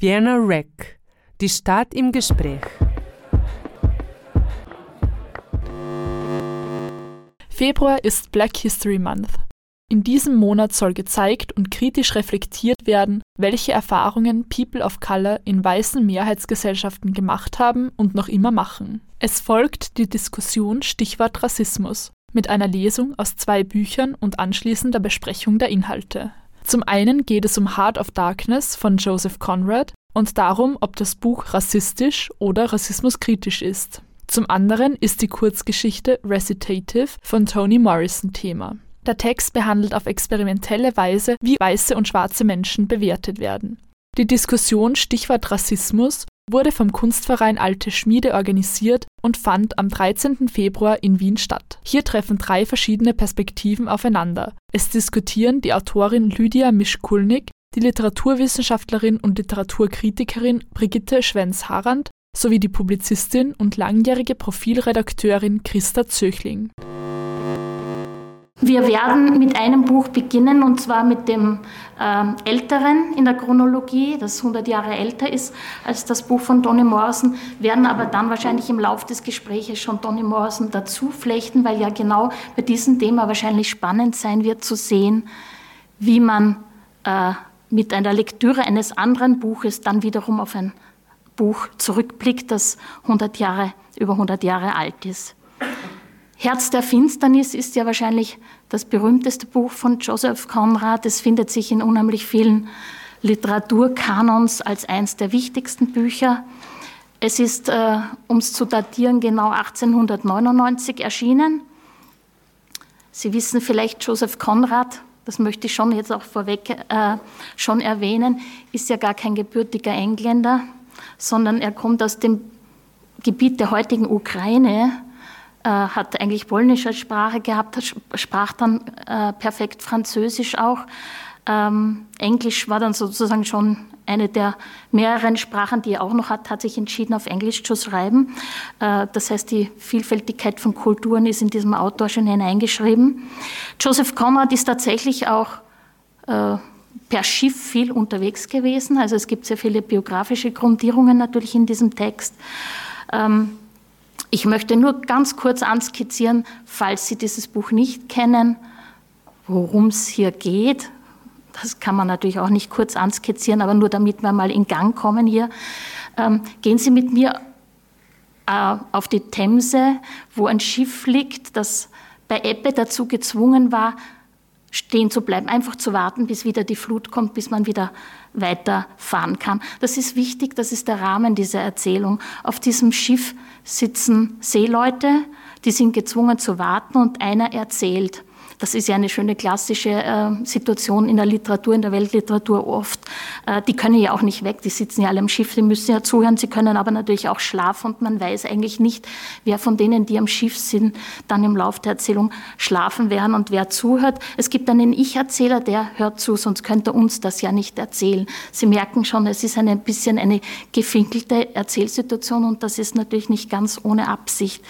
Vienna Rec, die Stadt im Gespräch. Februar ist Black History Month. In diesem Monat soll gezeigt und kritisch reflektiert werden, welche Erfahrungen People of Color in weißen Mehrheitsgesellschaften gemacht haben und noch immer machen. Es folgt die Diskussion Stichwort Rassismus mit einer Lesung aus zwei Büchern und anschließender Besprechung der Inhalte. Zum einen geht es um Heart of Darkness von Joseph Conrad und darum, ob das Buch rassistisch oder rassismuskritisch ist. Zum anderen ist die Kurzgeschichte Recitative von Toni Morrison Thema. Der Text behandelt auf experimentelle Weise, wie weiße und schwarze Menschen bewertet werden. Die Diskussion Stichwort Rassismus wurde vom Kunstverein Alte Schmiede organisiert und fand am 13. Februar in Wien statt. Hier treffen drei verschiedene Perspektiven aufeinander. Es diskutieren die Autorin Lydia Mischkulnik, die Literaturwissenschaftlerin und Literaturkritikerin Brigitte Schwenz-Harand sowie die Publizistin und langjährige Profilredakteurin Christa Zöchling. Wir werden mit einem Buch beginnen, und zwar mit dem äh, älteren in der Chronologie, das 100 Jahre älter ist als das Buch von Toni Morrison, werden aber dann wahrscheinlich im Laufe des Gesprächs schon Toni Morrison dazu flechten, weil ja genau bei diesem Thema wahrscheinlich spannend sein wird zu sehen, wie man äh, mit einer Lektüre eines anderen Buches dann wiederum auf ein Buch zurückblickt, das 100 Jahre, über 100 Jahre alt ist. Herz der Finsternis ist ja wahrscheinlich das berühmteste Buch von Joseph Conrad. Es findet sich in unheimlich vielen Literaturkanons als eines der wichtigsten Bücher. Es ist, äh, um es zu datieren, genau 1899 erschienen. Sie wissen vielleicht, Joseph Conrad, das möchte ich schon jetzt auch vorweg äh, schon erwähnen, ist ja gar kein gebürtiger Engländer, sondern er kommt aus dem Gebiet der heutigen Ukraine hat eigentlich Polnisch als Sprache gehabt, sprach dann äh, perfekt Französisch auch. Ähm, Englisch war dann sozusagen schon eine der mehreren Sprachen, die er auch noch hat, hat sich entschieden, auf Englisch zu schreiben. Äh, das heißt, die Vielfältigkeit von Kulturen ist in diesem Autor schon hineingeschrieben. Joseph Conrad ist tatsächlich auch äh, per Schiff viel unterwegs gewesen. Also es gibt sehr viele biografische Grundierungen natürlich in diesem Text. Ähm, ich möchte nur ganz kurz anskizzieren, falls Sie dieses Buch nicht kennen, worum es hier geht. Das kann man natürlich auch nicht kurz anskizzieren, aber nur damit wir mal in Gang kommen hier. Ähm, gehen Sie mit mir äh, auf die Themse, wo ein Schiff liegt, das bei Ebbe dazu gezwungen war, stehen zu bleiben, einfach zu warten, bis wieder die Flut kommt, bis man wieder weiterfahren kann. Das ist wichtig, das ist der Rahmen dieser Erzählung. Auf diesem Schiff sitzen Seeleute, die sind gezwungen zu warten und einer erzählt. Das ist ja eine schöne klassische äh, Situation in der Literatur, in der Weltliteratur oft. Äh, die können ja auch nicht weg, die sitzen ja alle am Schiff, die müssen ja zuhören, sie können aber natürlich auch schlafen und man weiß eigentlich nicht, wer von denen, die am Schiff sind, dann im Laufe der Erzählung schlafen werden und wer zuhört. Es gibt einen Ich-Erzähler, der hört zu, sonst könnte uns das ja nicht erzählen. Sie merken schon, es ist ein bisschen eine gefinkelte Erzählsituation und das ist natürlich nicht ganz ohne Absicht.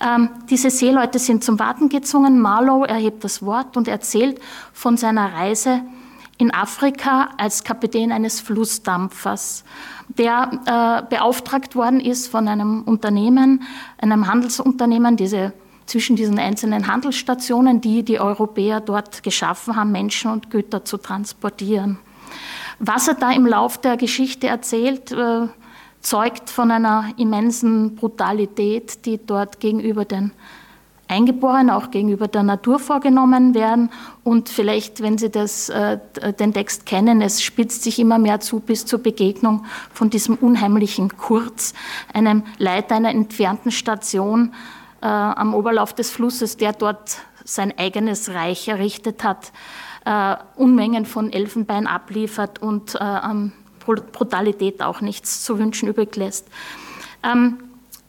Ähm, diese Seeleute sind zum Warten gezwungen. Marlowe erhebt das Wort und erzählt von seiner Reise in Afrika als Kapitän eines Flussdampfers, der äh, beauftragt worden ist von einem Unternehmen, einem Handelsunternehmen, diese zwischen diesen einzelnen Handelsstationen, die die Europäer dort geschaffen haben, Menschen und Güter zu transportieren. Was er da im Lauf der Geschichte erzählt, äh, zeugt von einer immensen Brutalität, die dort gegenüber den Eingeborenen auch gegenüber der Natur vorgenommen werden. Und vielleicht, wenn Sie das, äh, den Text kennen, es spitzt sich immer mehr zu bis zur Begegnung von diesem unheimlichen Kurz, einem Leiter einer entfernten Station äh, am Oberlauf des Flusses, der dort sein eigenes Reich errichtet hat, äh, Unmengen von Elfenbein abliefert und äh, an Brutalität auch nichts zu wünschen übrig lässt. Ähm,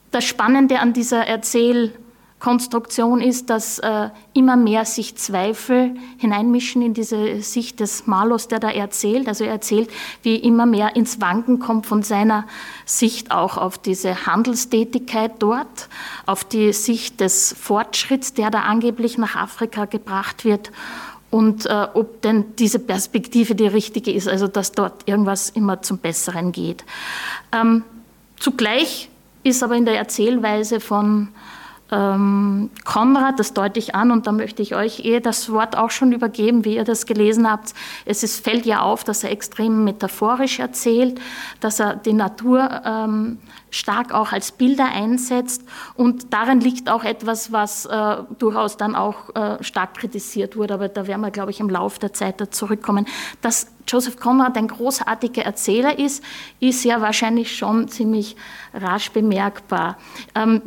das Spannende an dieser Erzähl- Konstruktion ist, dass äh, immer mehr sich Zweifel hineinmischen in diese Sicht des Malers, der da erzählt. Also er erzählt, wie immer mehr ins Wanken kommt von seiner Sicht auch auf diese Handelstätigkeit dort, auf die Sicht des Fortschritts, der da angeblich nach Afrika gebracht wird und äh, ob denn diese Perspektive die richtige ist, also dass dort irgendwas immer zum Besseren geht. Ähm, zugleich ist aber in der Erzählweise von ähm, Konrad, das deute ich an und da möchte ich euch eh das Wort auch schon übergeben, wie ihr das gelesen habt. Es ist, fällt ja auf, dass er extrem metaphorisch erzählt, dass er die Natur ähm, stark auch als Bilder einsetzt und darin liegt auch etwas, was äh, durchaus dann auch äh, stark kritisiert wurde, aber da werden wir, glaube ich, im Laufe der Zeit da zurückkommen. Dass Joseph Conrad ein großartiger Erzähler ist, ist ja wahrscheinlich schon ziemlich rasch bemerkbar. Ähm,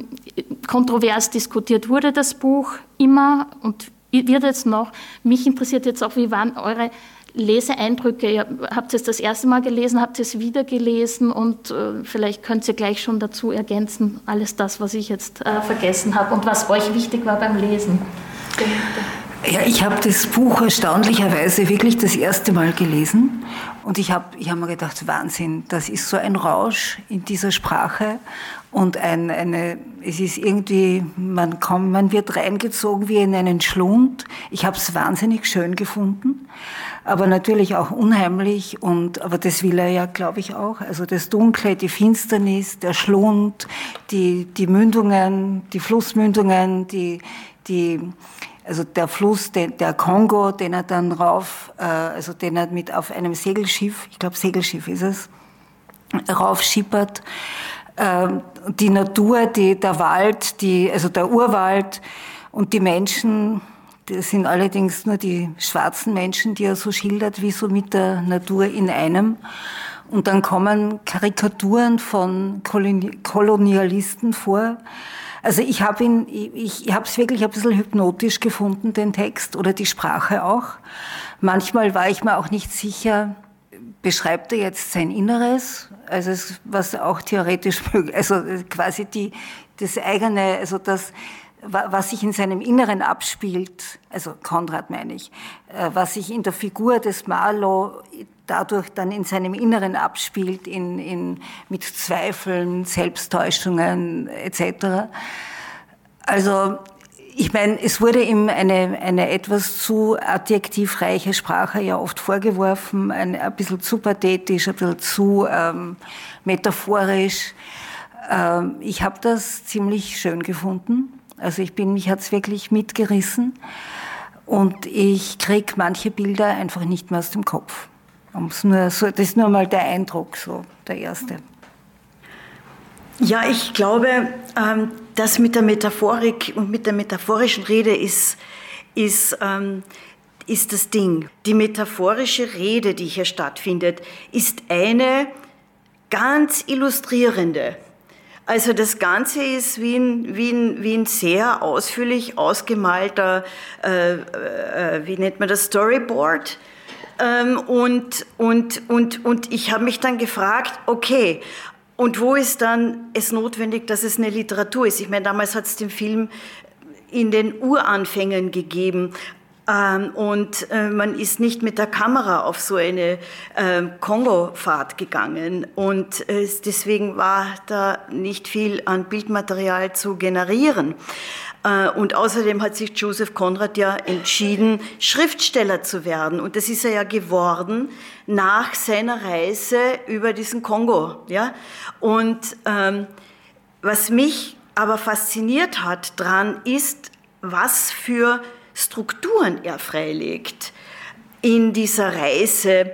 kontrovers diskutiert wurde das Buch immer und wird jetzt noch. Mich interessiert jetzt auch, wie waren eure Leseeindrücke? Ihr habt es das erste Mal gelesen, habt es wieder gelesen und äh, vielleicht könnt ihr gleich schon dazu ergänzen, alles das, was ich jetzt äh, vergessen habe und was euch wichtig war beim Lesen. Ja, ich habe das Buch erstaunlicherweise wirklich das erste Mal gelesen und ich habe ich hab mir gedacht, Wahnsinn, das ist so ein Rausch in dieser Sprache und ein, eine, es ist irgendwie, man kommt, man wird reingezogen wie in einen Schlund. Ich habe es wahnsinnig schön gefunden, aber natürlich auch unheimlich und, aber das will er ja, glaube ich, auch. Also das Dunkle, die Finsternis, der Schlund, die, die Mündungen, die Flussmündungen, die, die, also der Fluss, der, der Kongo, den er dann rauf, äh, also den er mit auf einem Segelschiff, ich glaube Segelschiff ist es, raufschippert. Äh, die Natur, die, der Wald, die, also der Urwald und die Menschen, das sind allerdings nur die schwarzen Menschen, die er so schildert, wie so mit der Natur in einem. Und dann kommen Karikaturen von Kolonialisten vor. Also ich habe ihn, ich, ich habe es wirklich ein bisschen hypnotisch gefunden, den Text oder die Sprache auch. Manchmal war ich mir auch nicht sicher, beschreibt er jetzt sein Inneres, also was auch theoretisch möglich, also quasi die, das eigene, also das, was sich in seinem Inneren abspielt, also Konrad meine ich, äh, was sich in der Figur des Marlow dadurch dann in seinem Inneren abspielt, in, in, mit Zweifeln, Selbsttäuschungen etc. Also ich meine, es wurde ihm eine, eine etwas zu adjektivreiche Sprache ja oft vorgeworfen, ein, ein bisschen zu pathetisch, ein bisschen zu ähm, metaphorisch. Ähm, ich habe das ziemlich schön gefunden. Also ich bin, mich hat's wirklich mitgerissen und ich krieg manche Bilder einfach nicht mehr aus dem Kopf. Nur so, das ist nur mal der Eindruck, so der erste. Ja, ich glaube, ähm, das mit der Metaphorik und mit der metaphorischen Rede ist, ist, ähm, ist das Ding. Die metaphorische Rede, die hier stattfindet, ist eine ganz illustrierende. Also das Ganze ist wie ein, wie ein, wie ein sehr ausführlich ausgemalter, äh, äh, wie nennt man das, Storyboard. Ähm, und, und, und, und ich habe mich dann gefragt, okay, und wo ist dann es notwendig, dass es eine Literatur ist? Ich meine, damals hat es den Film in den Uranfängen gegeben. Ähm, und äh, man ist nicht mit der Kamera auf so eine ähm, Kongo-Fahrt gegangen. Und äh, deswegen war da nicht viel an Bildmaterial zu generieren. Äh, und außerdem hat sich Joseph Conrad ja entschieden, Schriftsteller zu werden. Und das ist er ja geworden nach seiner Reise über diesen Kongo. Ja? Und ähm, was mich aber fasziniert hat dran, ist, was für Strukturen er freilegt in dieser Reise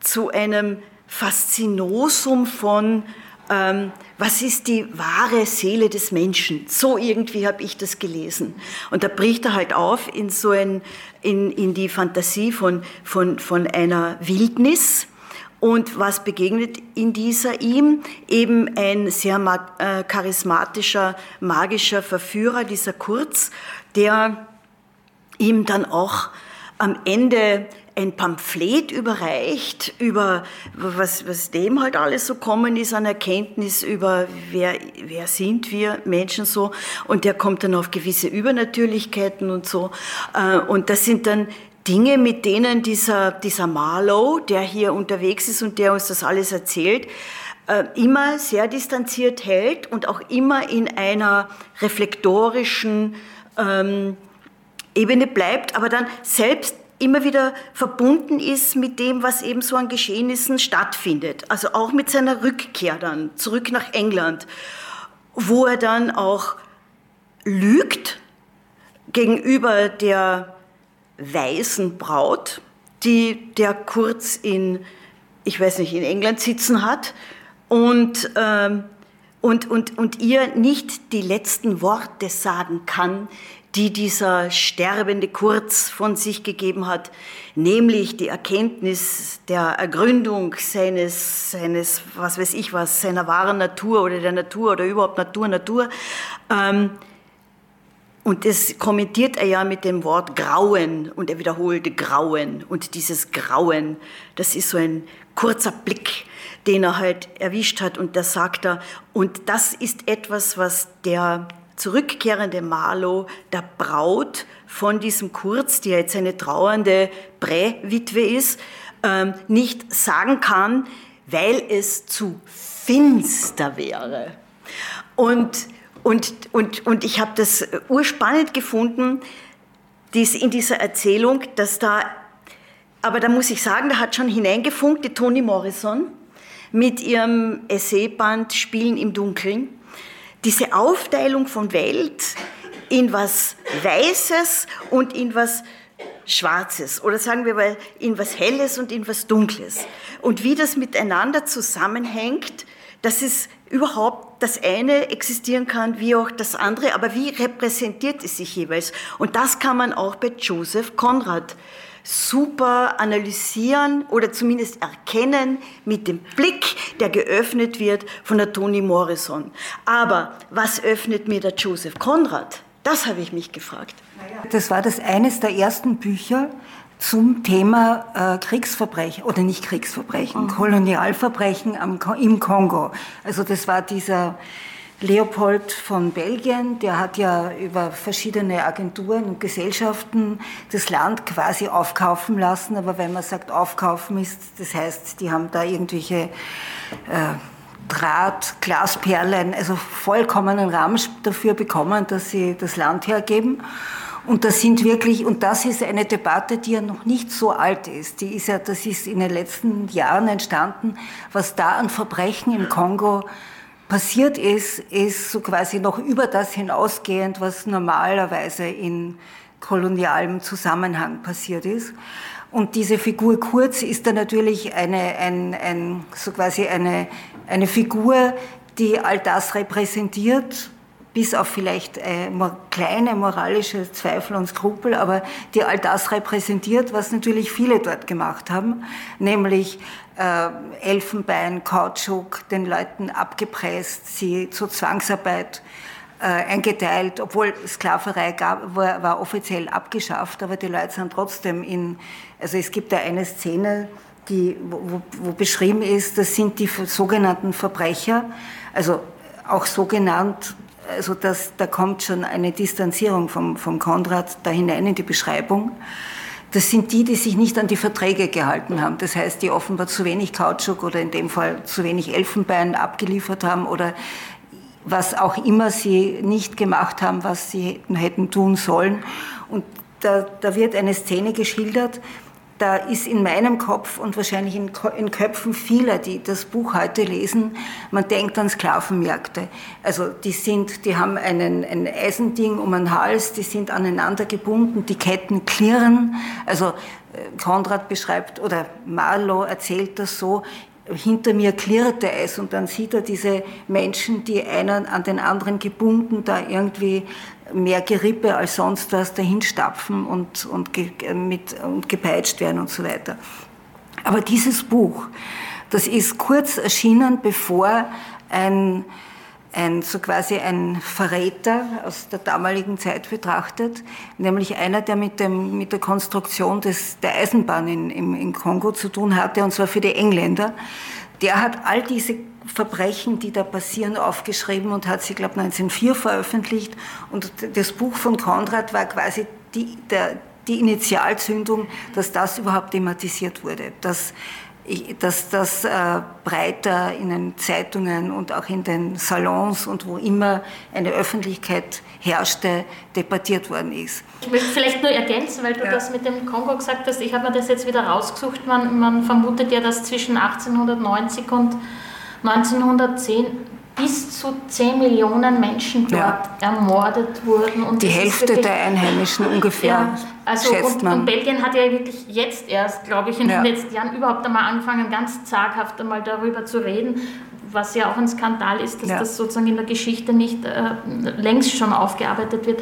zu einem Faszinosum von, ähm, was ist die wahre Seele des Menschen? So irgendwie habe ich das gelesen. Und da bricht er halt auf in so ein, in, in die Fantasie von, von, von einer Wildnis. Und was begegnet in dieser ihm? Eben ein sehr äh, charismatischer, magischer Verführer, dieser Kurz, der ihm dann auch am Ende ein Pamphlet überreicht über was, was dem halt alles so kommen ist an Erkenntnis über wer, wer sind wir Menschen so. Und der kommt dann auf gewisse Übernatürlichkeiten und so. Äh, und das sind dann Dinge, mit denen dieser, dieser Marlow, der hier unterwegs ist und der uns das alles erzählt, äh, immer sehr distanziert hält und auch immer in einer reflektorischen ähm, Ebene bleibt, aber dann selbst immer wieder verbunden ist mit dem, was eben so an Geschehnissen stattfindet. Also auch mit seiner Rückkehr dann zurück nach England, wo er dann auch lügt gegenüber der weißen Braut, die der Kurz in, ich weiß nicht, in England sitzen hat und, ähm, und, und, und ihr nicht die letzten Worte sagen kann, die dieser sterbende Kurz von sich gegeben hat, nämlich die Erkenntnis der Ergründung seines, seines, was weiß ich was, seiner wahren Natur oder der Natur oder überhaupt Natur, Natur. Ähm, und das kommentiert er ja mit dem Wort Grauen und er wiederholte Grauen. Und dieses Grauen, das ist so ein kurzer Blick, den er halt erwischt hat und da sagt er, und das ist etwas, was der zurückkehrende Marlow der Braut von diesem Kurz, die jetzt eine trauernde Präwitwe ist, ähm, nicht sagen kann, weil es zu finster wäre. Und, und, und, und ich habe das urspannend gefunden, dies in dieser Erzählung, dass da, aber da muss ich sagen, da hat schon hineingefunkt die Toni Morrison mit ihrem Essayband Spielen im Dunkeln diese Aufteilung von Welt in was Weißes und in was Schwarzes oder sagen wir mal in was Helles und in was Dunkles. Und wie das miteinander zusammenhängt, dass es überhaupt das eine existieren kann wie auch das andere, aber wie repräsentiert es sich jeweils? Und das kann man auch bei Joseph Conrad super analysieren oder zumindest erkennen mit dem Blick, der geöffnet wird von der Toni Morrison. Aber was öffnet mir der Joseph Conrad? Das habe ich mich gefragt. Das war das eines der ersten Bücher zum Thema äh, Kriegsverbrechen oder nicht Kriegsverbrechen, mhm. Kolonialverbrechen am, im Kongo. Also das war dieser Leopold von Belgien, der hat ja über verschiedene Agenturen und Gesellschaften das Land quasi aufkaufen lassen. Aber wenn man sagt aufkaufen ist, das heißt, die haben da irgendwelche äh, Draht, Glasperlen, also vollkommenen Ramsch dafür bekommen, dass sie das Land hergeben. Und das sind wirklich, und das ist eine Debatte, die ja noch nicht so alt ist. Die ist ja, das ist in den letzten Jahren entstanden, was da an Verbrechen im Kongo passiert ist, ist so quasi noch über das hinausgehend, was normalerweise in kolonialem Zusammenhang passiert ist. Und diese Figur Kurz ist dann natürlich eine, ein, ein, so quasi eine, eine Figur, die all das repräsentiert, bis auf vielleicht äh, kleine moralische Zweifel und Skrupel, aber die all das repräsentiert, was natürlich viele dort gemacht haben, nämlich Elfenbein, Kautschuk den Leuten abgepresst, sie zur Zwangsarbeit äh, eingeteilt, obwohl Sklaverei gab, war, war offiziell abgeschafft, aber die Leute sind trotzdem in, also es gibt da eine Szene, die, wo, wo beschrieben ist, das sind die sogenannten Verbrecher, also auch so genannt, also das, da kommt schon eine Distanzierung vom, vom Konrad da hinein in die Beschreibung. Das sind die, die sich nicht an die Verträge gehalten haben. Das heißt, die offenbar zu wenig Kautschuk oder in dem Fall zu wenig Elfenbein abgeliefert haben oder was auch immer sie nicht gemacht haben, was sie hätten tun sollen. Und da, da wird eine Szene geschildert, da ist in meinem Kopf und wahrscheinlich in, in, Köpfen vieler, die das Buch heute lesen, man denkt an Sklavenmärkte. Also die sind, die haben einen, ein Eisending um den Hals, die sind aneinander gebunden, die Ketten klirren. Also äh, Konrad beschreibt oder Marlow erzählt das so, hinter mir klirrte es und dann sieht er diese Menschen, die einen an den anderen gebunden da irgendwie mehr Gerippe als sonst was dahinstapfen und, und, ge, mit, und gepeitscht werden und so weiter. Aber dieses Buch, das ist kurz erschienen, bevor ein, ein, so quasi ein Verräter aus der damaligen Zeit betrachtet, nämlich einer, der mit, dem, mit der Konstruktion des, der Eisenbahn in, im, in Kongo zu tun hatte, und zwar für die Engländer. Der hat all diese Verbrechen, die da passieren, aufgeschrieben und hat sie, glaube ich, 1904 veröffentlicht. Und das Buch von Konrad war quasi die, der, die Initialzündung, dass das überhaupt thematisiert wurde. Dass dass das äh, breiter in den Zeitungen und auch in den Salons und wo immer eine Öffentlichkeit herrschte, debattiert worden ist. Ich möchte vielleicht nur ergänzen, weil du ja. das mit dem Kongo gesagt hast. Ich habe mir das jetzt wieder rausgesucht. Man, man vermutet ja, dass zwischen 1890 und 1910 bis zu 10 Millionen Menschen dort ja. ermordet wurden. Und die Hälfte wirklich, der Einheimischen ungefähr, ja, also schätzt und, man. Und Belgien hat ja wirklich jetzt erst, glaube ich, in ja. den letzten Jahren überhaupt einmal angefangen, ganz zaghaft einmal darüber zu reden, was ja auch ein Skandal ist, dass ja. das sozusagen in der Geschichte nicht äh, längst schon aufgearbeitet wird.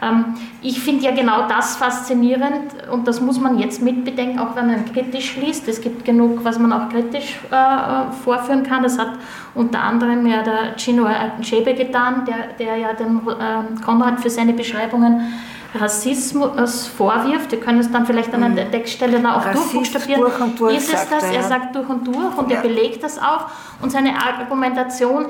Ähm, ich finde ja genau das faszinierend und das muss man jetzt mitbedenken, auch wenn man kritisch liest. Es gibt genug, was man auch kritisch äh, vorführen kann. Das hat unter anderem ja der Gino Achebe getan, der, der ja dem äh, Konrad für seine Beschreibungen Rassismus vorwirft, wir können es dann vielleicht an der mhm. Textstelle auch Rassist durchbuchstabieren, durch und durch, ist es das? Er, ja. er sagt durch und durch und ja. er belegt das auch und seine Argumentation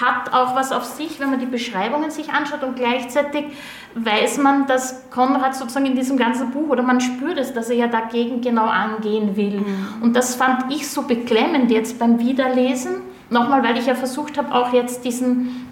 hat auch was auf sich, wenn man die Beschreibungen sich anschaut und gleichzeitig weiß man, dass Konrad sozusagen in diesem ganzen Buch oder man spürt es, dass er ja dagegen genau angehen will. Mhm. Und das fand ich so beklemmend jetzt beim Wiederlesen. Nochmal, weil ich ja versucht habe, auch jetzt diesen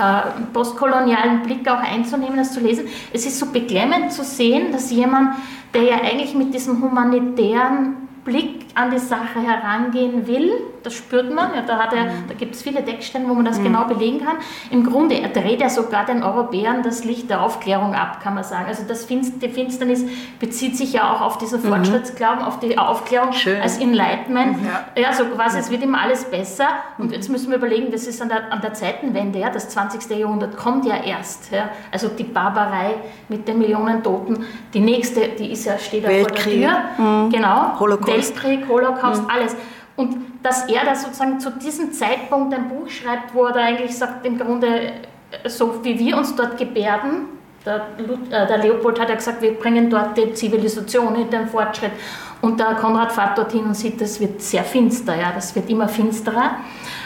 äh, postkolonialen Blick auch einzunehmen, das zu lesen. Es ist so beklemmend zu sehen, dass jemand, der ja eigentlich mit diesem humanitären Blick an die Sache herangehen will, das spürt man, ja, da, hat er, da gibt es viele Deckstellen, wo man das mhm. genau belegen kann. Im Grunde er dreht er sogar den Europäern das Licht der Aufklärung ab, kann man sagen. Also das Finst, die Finsternis bezieht sich ja auch auf diesen mhm. Fortschrittsglauben, auf die Aufklärung Schön. als Enlightenment. Ja. ja, so quasi, es wird immer alles besser. Und mhm. jetzt müssen wir überlegen, das ist an der, an der Zeitenwende, ja, das 20. Jahrhundert kommt ja erst. Ja. Also die Barbarei mit den Millionen Toten, die nächste, die ist ja, steht ja vor der Tür. Mhm. Genau. Holocaust. Weltkrieg, Holocaust, mhm. alles. Und dass er da sozusagen zu diesem Zeitpunkt ein Buch schreibt, wo er da eigentlich sagt, im Grunde, äh, so wie wir uns dort gebärden, der, äh, der Leopold hat ja gesagt, wir bringen dort die Zivilisation in den Fortschritt. Und der Konrad fährt dorthin und sieht, das wird sehr finster, ja, das wird immer finsterer.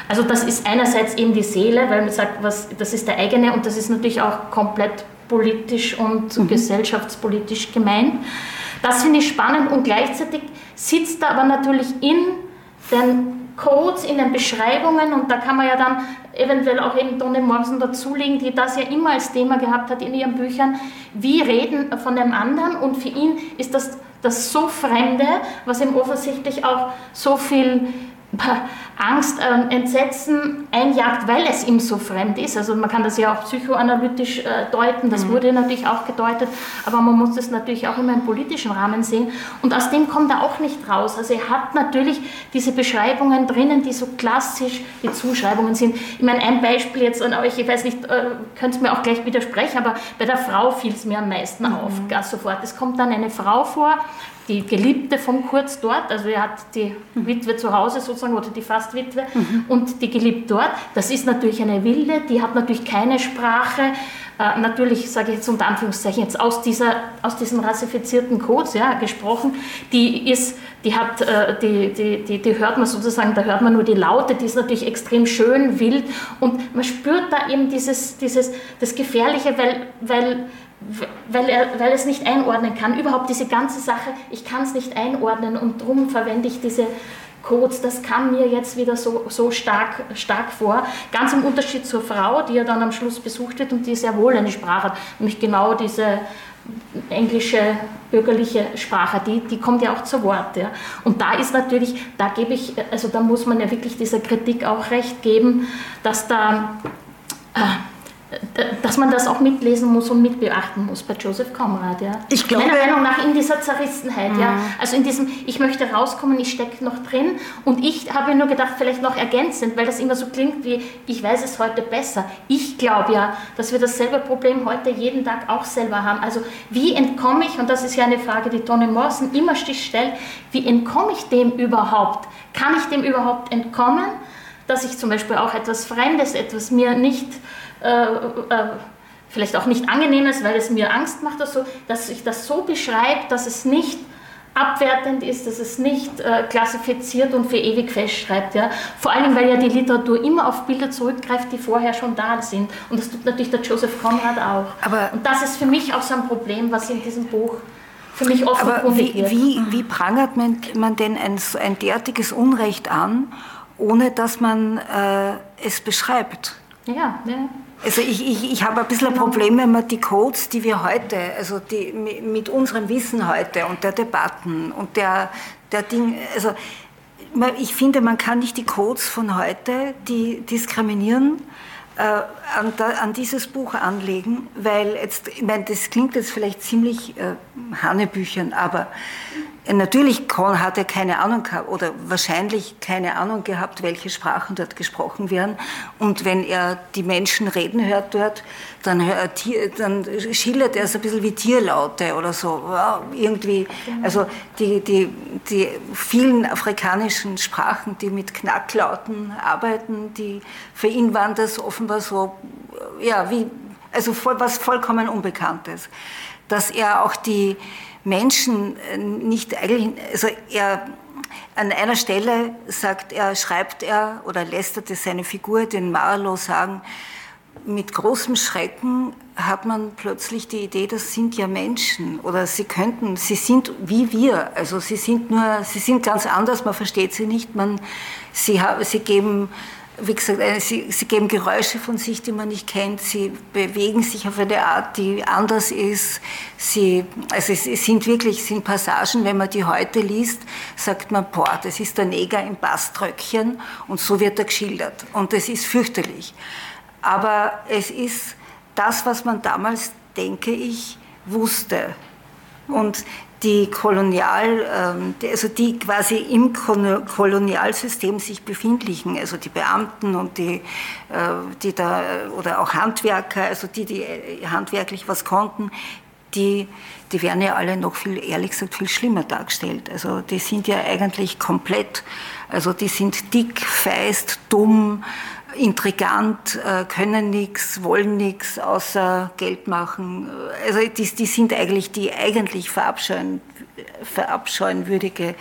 Also das ist einerseits eben die Seele, weil man sagt, was, das ist der eigene und das ist natürlich auch komplett politisch und mhm. gesellschaftspolitisch gemeint. Das finde ich spannend und gleichzeitig sitzt da aber natürlich in den Codes, in den Beschreibungen und da kann man ja dann eventuell auch eben Toni Morrison dazulegen, die das ja immer als Thema gehabt hat in ihren Büchern, wie reden von dem anderen? Und für ihn ist das das so Fremde, was ihm offensichtlich auch so viel Angst, äh, Entsetzen einjagt, weil es ihm so fremd ist. Also man kann das ja auch psychoanalytisch äh, deuten, das mhm. wurde natürlich auch gedeutet, aber man muss das natürlich auch immer im politischen Rahmen sehen. Und aus dem kommt er auch nicht raus. Also er hat natürlich diese Beschreibungen drinnen, die so klassisch die Zuschreibungen sind. Ich meine, ein Beispiel jetzt an euch, ich weiß nicht, äh, könnt ihr mir auch gleich widersprechen, aber bei der Frau fiel es mir am meisten mhm. auf, ganz sofort. Es kommt dann eine Frau vor, die Geliebte von Kurz dort, also er hat die Witwe zu Hause sozusagen oder die Fastwitwe mhm. und die Geliebte dort. Das ist natürlich eine Wilde, die hat natürlich keine Sprache. Äh, natürlich, sage ich jetzt unter Anführungszeichen, jetzt aus, dieser, aus diesen rassifizierten Codes ja, gesprochen, die ist, die hat, äh, die, die, die, die hört man sozusagen, da hört man nur die Laute, die ist natürlich extrem schön, wild und man spürt da eben dieses, dieses, das Gefährliche, weil, weil weil er weil es nicht einordnen kann. Überhaupt diese ganze Sache, ich kann es nicht einordnen und darum verwende ich diese Codes. Das kam mir jetzt wieder so, so stark, stark vor. Ganz im Unterschied zur Frau, die ja dann am Schluss besucht wird und die sehr wohl eine Sprache hat, nämlich genau diese englische bürgerliche Sprache, die, die kommt ja auch zu Wort. Ja. Und da ist natürlich, da gebe ich, also da muss man ja wirklich dieser Kritik auch recht geben, dass da äh, dass man das auch mitlesen muss und mitbeachten muss bei Joseph Conrad. Ja. Ich glaube, Meiner Meinung nach in dieser Zerrissenheit. Mhm. Ja. Also in diesem, ich möchte rauskommen, ich stecke noch drin. Und ich habe nur gedacht, vielleicht noch ergänzend, weil das immer so klingt wie, ich weiß es heute besser. Ich glaube ja, dass wir dasselbe Problem heute jeden Tag auch selber haben. Also wie entkomme ich, und das ist ja eine Frage, die Toni Morrison immer stellt, wie entkomme ich dem überhaupt? Kann ich dem überhaupt entkommen? Dass ich zum Beispiel auch etwas Fremdes, etwas mir nicht äh, äh, vielleicht auch nicht angenehm ist, weil es mir Angst macht oder so, dass ich das so beschreibe, dass es nicht abwertend ist, dass es nicht äh, klassifiziert und für ewig festschreibt. Ja? Vor allem, weil ja die Literatur immer auf Bilder zurückgreift, die vorher schon da sind. Und das tut natürlich der Joseph Conrad auch. Aber und das ist für mich auch so ein Problem, was in diesem Buch für mich offen Aber wie, wie, wie, prangert man, man denn ein, ein derartiges Unrecht an, ohne dass man äh, es beschreibt? Ja, ja. Also ich, ich, ich habe ein bisschen ein. Problem, wenn man die Codes, die wir heute, also die, mit unserem Wissen heute und der Debatten und der, der Ding, also ich finde, man kann nicht die Codes von heute, die diskriminieren, äh, an, an, dieses Buch anlegen, weil jetzt, ich meine, das klingt jetzt vielleicht ziemlich äh, Hanebüchern, aber Natürlich hat er keine Ahnung gehabt oder wahrscheinlich keine Ahnung gehabt, welche Sprachen dort gesprochen werden. Und wenn er die Menschen reden hört dort, dann, hört, dann schildert er es ein bisschen wie Tierlaute oder so. Irgendwie, also die, die, die vielen afrikanischen Sprachen, die mit Knacklauten arbeiten, die, für ihn waren das offenbar so, ja, wie, also voll, was vollkommen Unbekanntes. Dass er auch die, Menschen äh, nicht eigentlich, also er an einer Stelle sagt er, schreibt er oder lästerte seine Figur, den Marlow, sagen, mit großem Schrecken hat man plötzlich die Idee, das sind ja Menschen oder sie könnten, sie sind wie wir, also sie sind nur, sie sind ganz anders, man versteht sie nicht, man, sie, sie geben wie gesagt, äh, sie, sie, geben Geräusche von sich, die man nicht kennt. Sie bewegen sich auf eine Art, die anders ist. Sie, also es, sind wirklich sind Passagen, wenn man die heute liest, sagt man, boah, das ist der Neger im Baströckchen und so wird er geschildert. Und das ist fürchterlich. Aber es ist das, was man damals, denke ich, wusste. Und die Kolonial, ähm, also die quasi im Kolonialsystem sich befindlichen, also die Beamten und die, äh, die da, oder auch Handwerker, also die, die äh, handwerklich was konnten, die, die werden ja alle noch viel, ehrlich gesagt, viel schlimmer dargestellt. Also die sind ja eigentlich komplett, also die sind dick, feist, dumm, intrigant, äh, können nichts, wollen nichts außer Geld machen. Also die, die sind eigentlich die eigentlich verabscheuen, verabscheuenswürdige,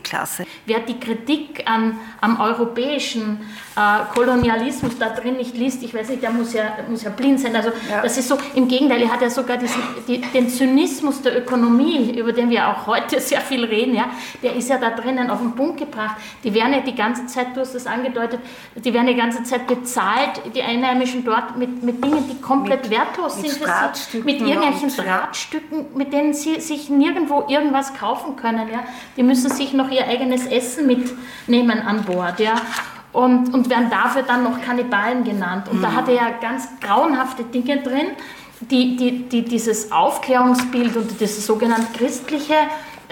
Klasse. Wer die Kritik an, am europäischen äh, Kolonialismus da drin nicht liest, ich weiß nicht, der muss ja, muss ja blind sein. Also ja. das ist so, im Gegenteil, er hat ja sogar diesen, die, den Zynismus der Ökonomie, über den wir auch heute sehr viel reden, ja, der ist ja da drinnen auf den Punkt gebracht. Die werden ja die ganze Zeit, du hast das angedeutet, die werden die ganze Zeit bezahlt, die Einheimischen dort mit, mit Dingen, die komplett mit, wertlos mit sind, sie, mit irgendwelchen Drahtstücken, mit denen sie sich nirgendwo irgendwas kaufen können. Ja. Die müssen sich noch ihr eigenes Essen mitnehmen an Bord. Ja und, und werden dafür dann noch Kannibalen genannt. Und mhm. da hat er ja ganz grauenhafte Dinge drin, die, die, die dieses Aufklärungsbild und dieses sogenannte christliche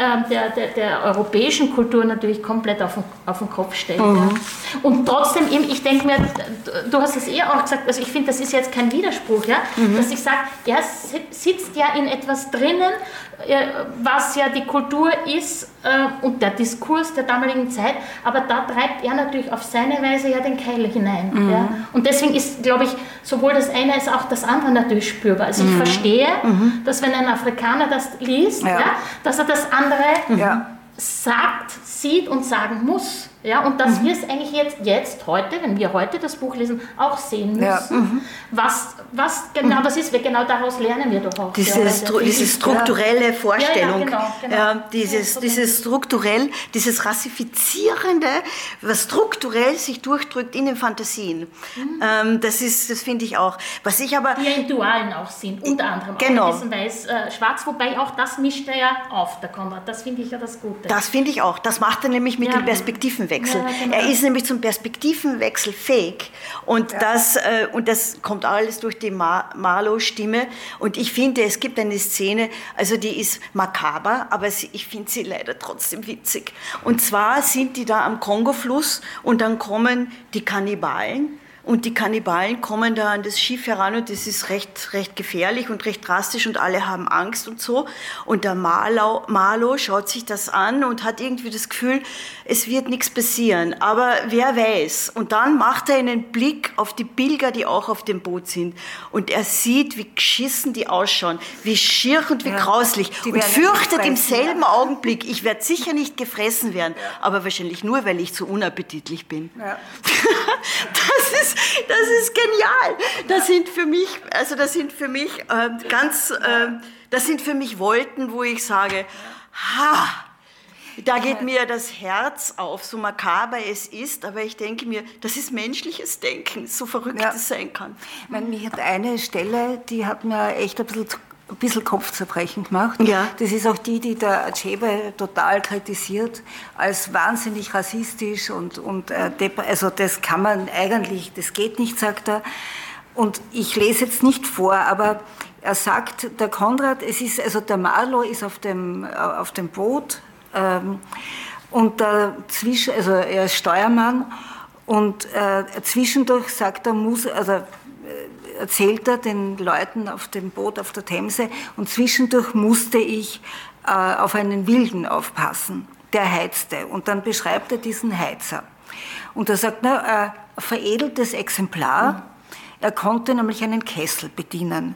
äh, der, der, der, europäischen Kultur natürlich komplett auf den, auf den Kopf stellen. Mhm. Ja. Und trotzdem eben, ich denke mir, du hast es eher auch gesagt, also ich finde, das ist jetzt kein Widerspruch, ja, mhm. dass ich sage, er sitzt ja in etwas drinnen, was ja die Kultur ist äh, und der Diskurs der damaligen Zeit, aber da treibt er natürlich auf seine Weise ja den Keil hinein. Mhm. Ja. Und deswegen ist, glaube ich, sowohl das eine als auch das andere natürlich spürbar. Also ich mhm. verstehe, mhm. dass wenn ein Afrikaner das liest, ja. ja dass er das andere sagt, sieht und sagen muss. Ja, und dass mhm. wir es eigentlich jetzt, jetzt, heute, wenn wir heute das Buch lesen, auch sehen müssen, ja. mhm. was, was genau mhm. das ist. Genau daraus lernen wir doch auch. Diese, stru diese strukturelle Vorstellung, ja, ja, genau, genau. dieses, dieses strukturell, dieses Rassifizierende, was strukturell sich durchdrückt in den Fantasien. Mhm. Ähm, das ist, das finde ich auch. Was ich aber... Die ja in Dualen auch sind, unter anderem. Genau. Auch in Weiß-Schwarz, äh, wobei auch das mischt er ja auf, der Konrad. Das finde ich ja das Gute. Das finde ich auch. Das macht er nämlich mit den Perspektiven Perspektivenwechsel. Ja, genau. Er ist nämlich zum Perspektivenwechsel fähig. Und, ja. das, äh, und das kommt alles durch die Mar Marlow-Stimme. Und ich finde, es gibt eine Szene, also die ist makaber, aber sie, ich finde sie leider trotzdem witzig. Und zwar sind die da am Kongo-Fluss und dann kommen die Kannibalen und die Kannibalen kommen da an das Schiff heran und das ist recht, recht gefährlich und recht drastisch und alle haben Angst und so. Und der Marlow, Marlow schaut sich das an und hat irgendwie das Gefühl, es wird nichts passieren. Aber wer weiß. Und dann macht er einen Blick auf die Pilger, die auch auf dem Boot sind. Und er sieht, wie geschissen die ausschauen, wie schier und wie ja, grauslich. Und fürchtet im selben ja. Augenblick, ich werde sicher nicht gefressen werden, aber wahrscheinlich nur, weil ich zu unappetitlich bin. Ja. das ist, das ist genial. Das sind für mich, also das sind für mich äh, ganz, äh, das sind für mich Wolken, wo ich sage, ha, da geht mir das Herz auf, so makaber es ist, aber ich denke mir, das ist menschliches Denken, so verrückt ja. es sein kann. Ich meine, mich hat eine Stelle, die hat mir echt ein bisschen ein bisschen Kopfzerbrechen gemacht. Ja. Das ist auch die, die der Achebe total kritisiert, als wahnsinnig rassistisch und, und äh, also das kann man eigentlich, das geht nicht, sagt er. Und ich lese jetzt nicht vor, aber er sagt, der Konrad, es ist, also der Marlow ist auf dem, äh, auf dem Boot ähm, und dazwischen, also er ist Steuermann und äh, zwischendurch sagt er, muss, also erzählt er den Leuten auf dem Boot auf der Themse und zwischendurch musste ich äh, auf einen Wilden aufpassen, der heizte und dann beschreibt er diesen Heizer. Und er sagt, na, ein veredeltes Exemplar, er konnte nämlich einen Kessel bedienen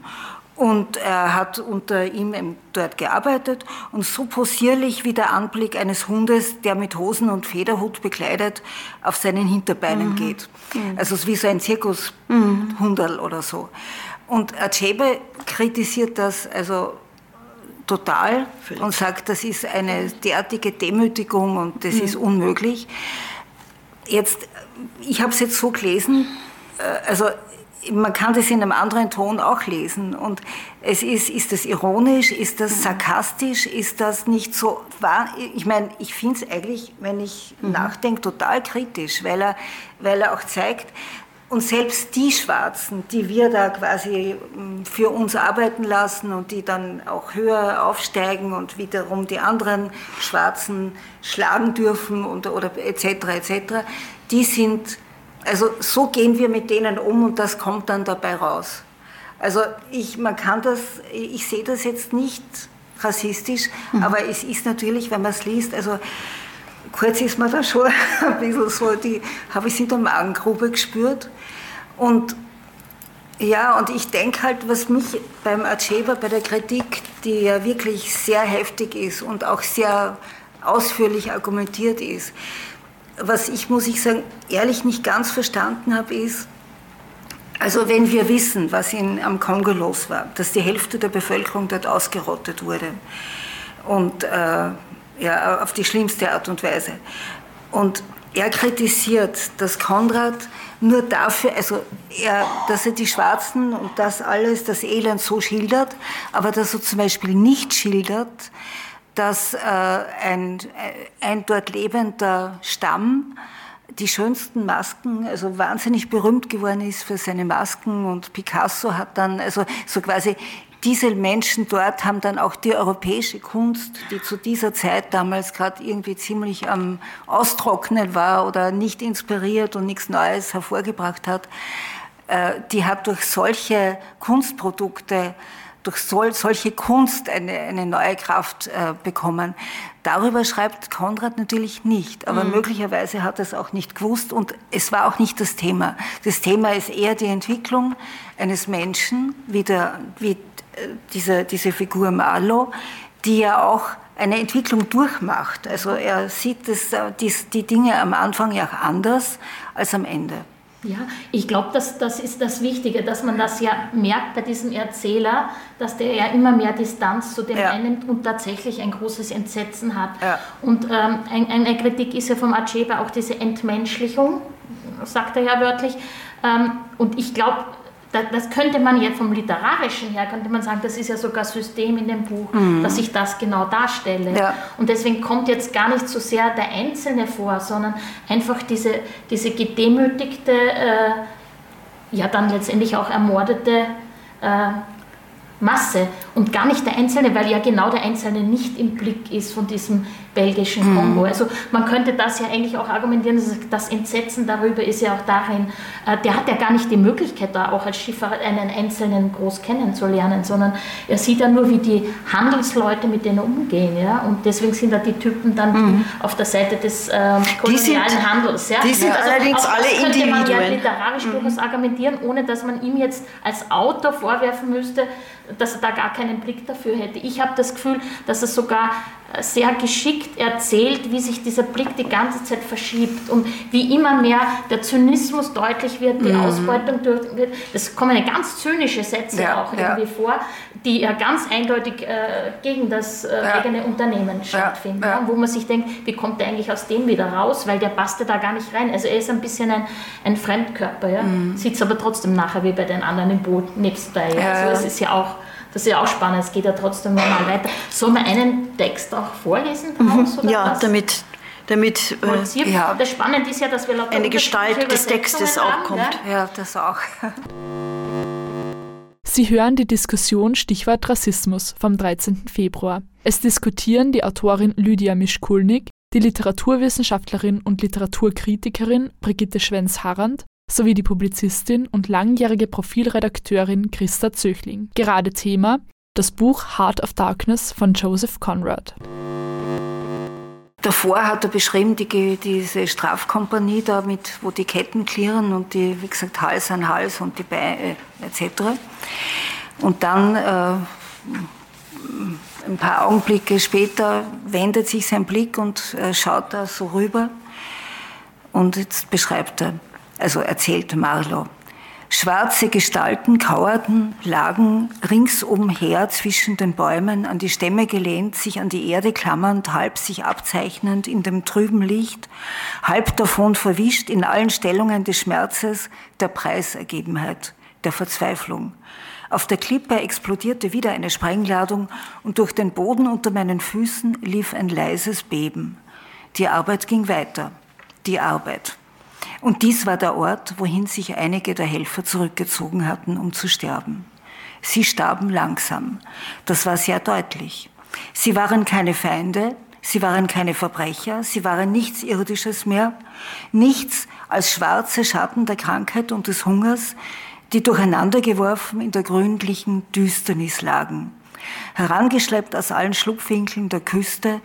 und er hat unter ihm dort gearbeitet und so possierlich wie der Anblick eines Hundes, der mit Hosen und Federhut bekleidet auf seinen Hinterbeinen mhm. geht. Mhm. Also wie so ein Zirkushunderl mhm. oder so. Und Achebe kritisiert das also total Völlig. und sagt, das ist eine derartige Demütigung und das mhm. ist unmöglich. Jetzt, ich habe es jetzt so gelesen, äh, also man kann das in einem anderen Ton auch lesen. Und es ist, ist das ironisch, ist das sarkastisch, ist das nicht so wahr? Ich meine, ich finde es eigentlich, wenn ich mhm. nachdenke, total kritisch, weil er, weil er auch zeigt, und selbst die Schwarzen, die wir da quasi hm, für uns arbeiten lassen und die dann auch höher aufsteigen und wiederum die anderen Schwarzen schlagen dürfen und, oder etc. etc., die sind also so gehen wir mit denen um und das kommt dann dabei raus. Also ich, man kann das, ich sehe das jetzt nicht rassistisch, mhm. aber es ist natürlich, wenn man es liest, also kurz ist man da schon ein bisschen so, die habe ich in der Magengrube gespürt und ja, und ich denke halt, was mich beim Acheba, bei der Kritik, die ja wirklich sehr heftig ist und auch sehr ausführlich argumentiert ist, was ich, muss ich sagen, ehrlich nicht ganz verstanden habe, ist, also wenn wir wissen, was in, am Kongo los war, dass die Hälfte der Bevölkerung dort ausgerottet wurde und äh, ja, auf die schlimmste Art und Weise. Und er kritisiert, dass Konrad nur dafür, also er, dass er die Schwarzen und das alles, das Elend so schildert, aber dass er zum Beispiel nicht schildert, dass äh, ein, ein dort lebender Stamm die schönsten Masken, also wahnsinnig berühmt geworden ist für seine Masken und Picasso hat dann, also so quasi diese Menschen dort haben dann auch die europäische Kunst, die zu dieser Zeit damals gerade irgendwie ziemlich am Austrocknen war oder nicht inspiriert und nichts Neues hervorgebracht hat, äh, die hat durch solche Kunstprodukte durch sol solche Kunst eine, eine neue Kraft äh, bekommen. Darüber schreibt Konrad natürlich nicht, aber mhm. möglicherweise hat er es auch nicht gewusst und es war auch nicht das Thema. Das Thema ist eher die Entwicklung eines Menschen, wie, der, wie äh, diese, diese Figur Marlow, die ja auch eine Entwicklung durchmacht. Also er sieht das, äh, die, die Dinge am Anfang ja auch anders als am Ende. Ja, ich glaube, das, das ist das Wichtige, dass man das ja merkt bei diesem Erzähler, dass der ja immer mehr Distanz zu dem ja. einnimmt und tatsächlich ein großes Entsetzen hat. Ja. Und ähm, ein, eine Kritik ist ja vom Acheba auch diese Entmenschlichung, sagt er ja wörtlich. Ähm, und ich glaube, das könnte man jetzt vom Literarischen her, könnte man sagen, das ist ja sogar System in dem Buch, mhm. dass ich das genau darstelle. Ja. Und deswegen kommt jetzt gar nicht so sehr der Einzelne vor, sondern einfach diese, diese gedemütigte, äh, ja dann letztendlich auch ermordete äh, Masse und gar nicht der Einzelne, weil ja genau der Einzelne nicht im Blick ist von diesem belgischen mhm. Kongo. Also man könnte das ja eigentlich auch argumentieren, das Entsetzen darüber ist ja auch darin, äh, der hat ja gar nicht die Möglichkeit, da auch als Schiffer einen Einzelnen groß kennenzulernen, sondern er sieht ja nur, wie die Handelsleute mit denen umgehen. Ja? Und deswegen sind da die Typen dann mhm. auf der Seite des ähm, kolonialen sind, Handels. Ja? Die sind also allerdings alle das könnte man ja literarisch mhm. durchaus argumentieren, ohne dass man ihm jetzt als Autor vorwerfen müsste, dass er da gar keinen Blick dafür hätte. Ich habe das Gefühl, dass er sogar sehr geschickt geschickt erzählt, wie sich dieser Blick die ganze Zeit verschiebt und wie immer mehr der Zynismus deutlich wird, die mhm. Ausbeutung wird. Es kommen ja ganz zynische Sätze ja, auch irgendwie ja. vor, die ja ganz eindeutig äh, gegen das äh, ja. eigene Unternehmen stattfinden. Wo man sich denkt, wie kommt der eigentlich aus dem wieder raus, weil der passt da gar nicht rein. Also er ist ein bisschen ein, ein Fremdkörper, ja? Mhm. sitzt aber trotzdem nachher wie bei den anderen im Boot nebstbei. Ja? Also es ist ja auch das ist ja auch spannend, es geht ja trotzdem nochmal weiter. Soll man einen Text auch vorlesen daraus? Mhm. Ja, was? damit, damit äh, ja. Das Spannende ist ja, dass wir eine Gestalt des Textes auch kommt. Ja? ja, das auch. Sie hören die Diskussion Stichwort Rassismus vom 13. Februar. Es diskutieren die Autorin Lydia Mischkulnik, die Literaturwissenschaftlerin und Literaturkritikerin Brigitte Schwenz-Harrand sowie die Publizistin und langjährige Profilredakteurin Christa Zöchling. Gerade Thema das Buch Heart of Darkness von Joseph Conrad. Davor hat er beschrieben, die, diese Strafkompanie da mit, wo die Ketten klirren und die, wie gesagt, Hals an Hals und die Beine äh, etc. Und dann äh, ein paar Augenblicke später wendet sich sein Blick und äh, schaut da so rüber und jetzt beschreibt er, also erzählt Marlow. Schwarze Gestalten kauerten, lagen ringsumher zwischen den Bäumen, an die Stämme gelehnt, sich an die Erde klammernd, halb sich abzeichnend in dem trüben Licht, halb davon verwischt in allen Stellungen des Schmerzes, der Preisergebenheit, der Verzweiflung. Auf der Klippe explodierte wieder eine Sprengladung und durch den Boden unter meinen Füßen lief ein leises Beben. Die Arbeit ging weiter. Die Arbeit. Und dies war der Ort, wohin sich einige der Helfer zurückgezogen hatten, um zu sterben. Sie starben langsam. Das war sehr deutlich. Sie waren keine Feinde, sie waren keine Verbrecher, sie waren nichts Irdisches mehr, nichts als schwarze Schatten der Krankheit und des Hungers, die durcheinandergeworfen in der gründlichen Düsternis lagen. Herangeschleppt aus allen Schlupfwinkeln der Küste,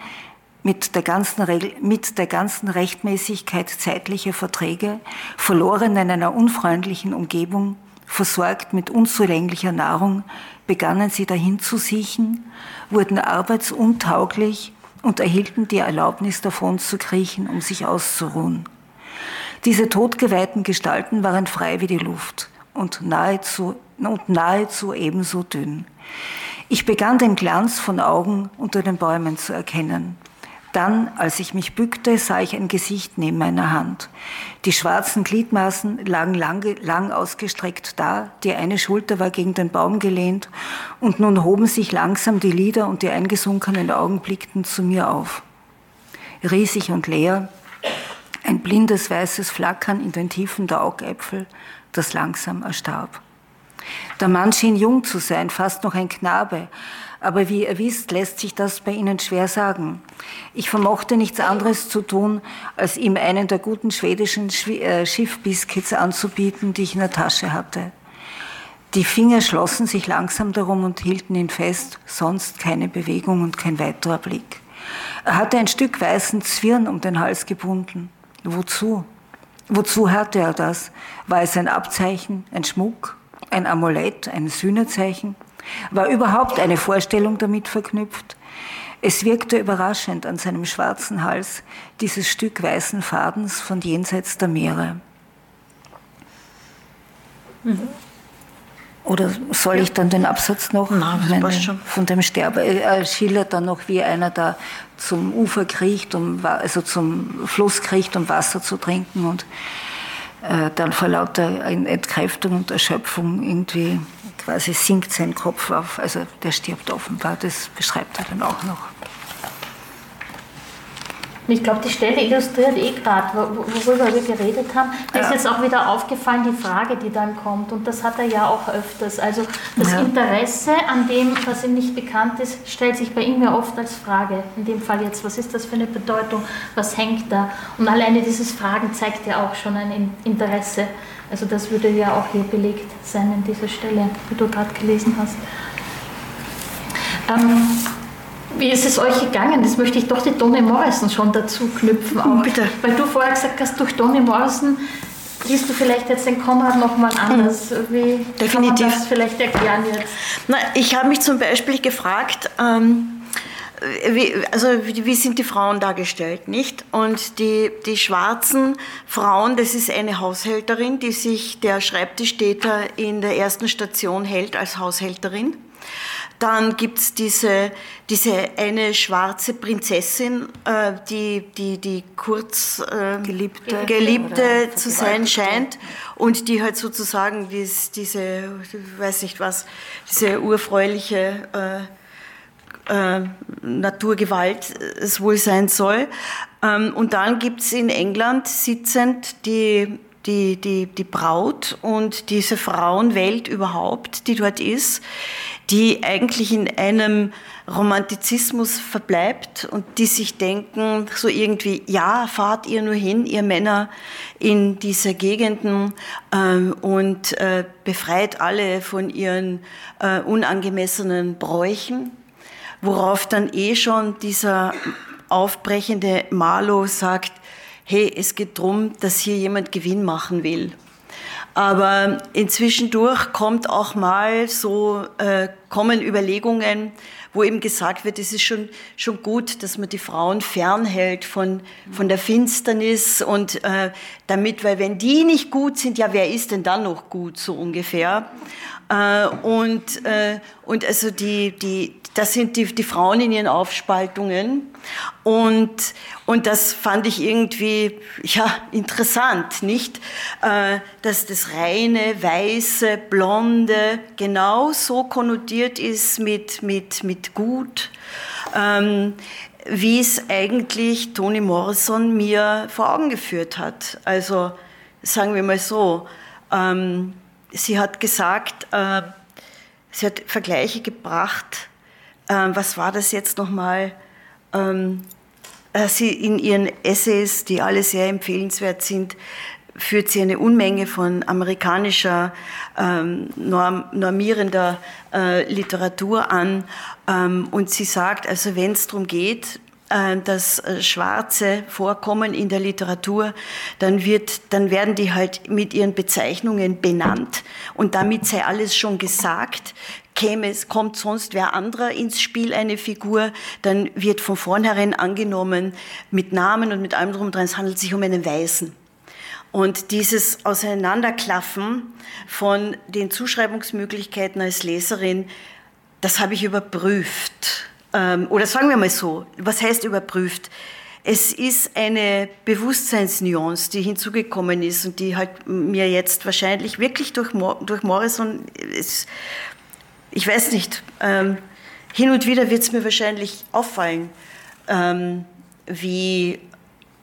mit der ganzen, Regel, mit der ganzen Rechtmäßigkeit zeitlicher Verträge, verloren in einer unfreundlichen Umgebung, versorgt mit unzulänglicher Nahrung, begannen sie dahin zu siechen, wurden arbeitsuntauglich und erhielten die Erlaubnis davon zu kriechen, um sich auszuruhen. Diese totgeweihten Gestalten waren frei wie die Luft und nahezu, und nahezu ebenso dünn. Ich begann den Glanz von Augen unter den Bäumen zu erkennen. Dann, als ich mich bückte, sah ich ein Gesicht neben meiner Hand. Die schwarzen Gliedmaßen lagen lang, lang ausgestreckt da, die eine Schulter war gegen den Baum gelehnt, und nun hoben sich langsam die Lider und die eingesunkenen Augen blickten zu mir auf. Riesig und leer, ein blindes weißes Flackern in den Tiefen der Augäpfel, das langsam erstarb. Der Mann schien jung zu sein, fast noch ein Knabe, aber wie ihr wisst, lässt sich das bei Ihnen schwer sagen. Ich vermochte nichts anderes zu tun, als ihm einen der guten schwedischen äh, Schiffbiscuits anzubieten, die ich in der Tasche hatte. Die Finger schlossen sich langsam darum und hielten ihn fest, sonst keine Bewegung und kein weiterer Blick. Er hatte ein Stück weißen Zwirn um den Hals gebunden. Wozu? Wozu hatte er das? War es ein Abzeichen, ein Schmuck, ein Amulett, ein Sühnezeichen? War überhaupt eine Vorstellung damit verknüpft? Es wirkte überraschend an seinem schwarzen Hals dieses Stück weißen Fadens von jenseits der Meere. Mhm. Oder soll ich dann den Absatz noch? Nein, meine. Von dem Sterber. Er schildert dann noch, wie einer da zum Ufer kriecht, um, also zum Fluss kriecht, um Wasser zu trinken und äh, dann vor lauter Entkräftung und Erschöpfung irgendwie quasi sinkt sein Kopf auf, also der stirbt offenbar, das beschreibt er dann auch noch. Ich glaube, die Stelle illustriert eh gerade, worüber wir geredet haben. Mir ja. ist jetzt auch wieder aufgefallen, die Frage, die dann kommt. Und das hat er ja auch öfters. Also das ja. Interesse an dem, was ihm nicht bekannt ist, stellt sich bei ihm ja oft als Frage. In dem Fall jetzt, was ist das für eine Bedeutung? Was hängt da? Und alleine dieses Fragen zeigt ja auch schon ein Interesse. Also das würde ja auch hier belegt sein an dieser Stelle, wie du gerade gelesen hast. Ähm, wie ist es euch gegangen? Das möchte ich doch die Toni Morrison schon dazu knüpfen. Auch. Bitte. Weil du vorher gesagt hast, durch Toni Morrison liest du vielleicht jetzt den Konrad nochmal anders. Wie Definitiv. kann man das vielleicht erklären jetzt? Na, ich habe mich zum Beispiel gefragt, ähm, wie, also wie, wie, sind die Frauen dargestellt, nicht? Und die, die schwarzen Frauen, das ist eine Haushälterin, die sich der Schreibtischtäter in der ersten Station hält als Haushälterin. Dann gibt's diese, diese eine schwarze Prinzessin, äh, die, die, die kurz äh, Geliebte, Geliebte zu sein scheint. Und die halt sozusagen dies, diese, weiß nicht was, diese urfräuliche äh, äh, Naturgewalt es wohl sein soll. Ähm, und dann gibt's in England sitzend die die, die, die Braut und diese Frauenwelt überhaupt, die dort ist, die eigentlich in einem Romantizismus verbleibt und die sich denken, so irgendwie, ja, fahrt ihr nur hin, ihr Männer in diese Gegenden ähm, und äh, befreit alle von ihren äh, unangemessenen Bräuchen, worauf dann eh schon dieser aufbrechende Marlow sagt, hey, es geht darum, dass hier jemand Gewinn machen will. Aber inzwischen durch kommt auch mal so, äh, kommen Überlegungen, wo eben gesagt wird, es ist schon, schon gut, dass man die Frauen fernhält von, von der Finsternis und äh, damit, weil wenn die nicht gut sind, ja, wer ist denn dann noch gut, so ungefähr. Äh, und, äh, und also die, die, das sind die, die Frauen in ihren Aufspaltungen. Und, und das fand ich irgendwie ja, interessant, nicht? Äh, dass das reine, weiße, blonde genauso konnotiert ist mit, mit, mit gut, ähm, wie es eigentlich Toni Morrison mir vor Augen geführt hat. Also sagen wir mal so, ähm, sie hat gesagt, äh, sie hat Vergleiche gebracht, ähm, was war das jetzt nochmal? Ähm, äh, sie in ihren Essays, die alle sehr empfehlenswert sind, führt sie eine Unmenge von amerikanischer ähm, norm, normierender äh, Literatur an. Ähm, und sie sagt, also wenn es darum geht, äh, dass äh, Schwarze vorkommen in der Literatur, dann, wird, dann werden die halt mit ihren Bezeichnungen benannt und damit sei alles schon gesagt käme es, kommt sonst wer anderer ins Spiel, eine Figur, dann wird von vornherein angenommen, mit Namen und mit allem drum und dran, es handelt sich um einen Weißen. Und dieses Auseinanderklaffen von den Zuschreibungsmöglichkeiten als Leserin, das habe ich überprüft. Ähm, oder sagen wir mal so, was heißt überprüft? Es ist eine Bewusstseinsnuance, die hinzugekommen ist und die halt mir jetzt wahrscheinlich wirklich durch, durch Morrison ist, ich weiß nicht, ähm, hin und wieder wird es mir wahrscheinlich auffallen, ähm, wie,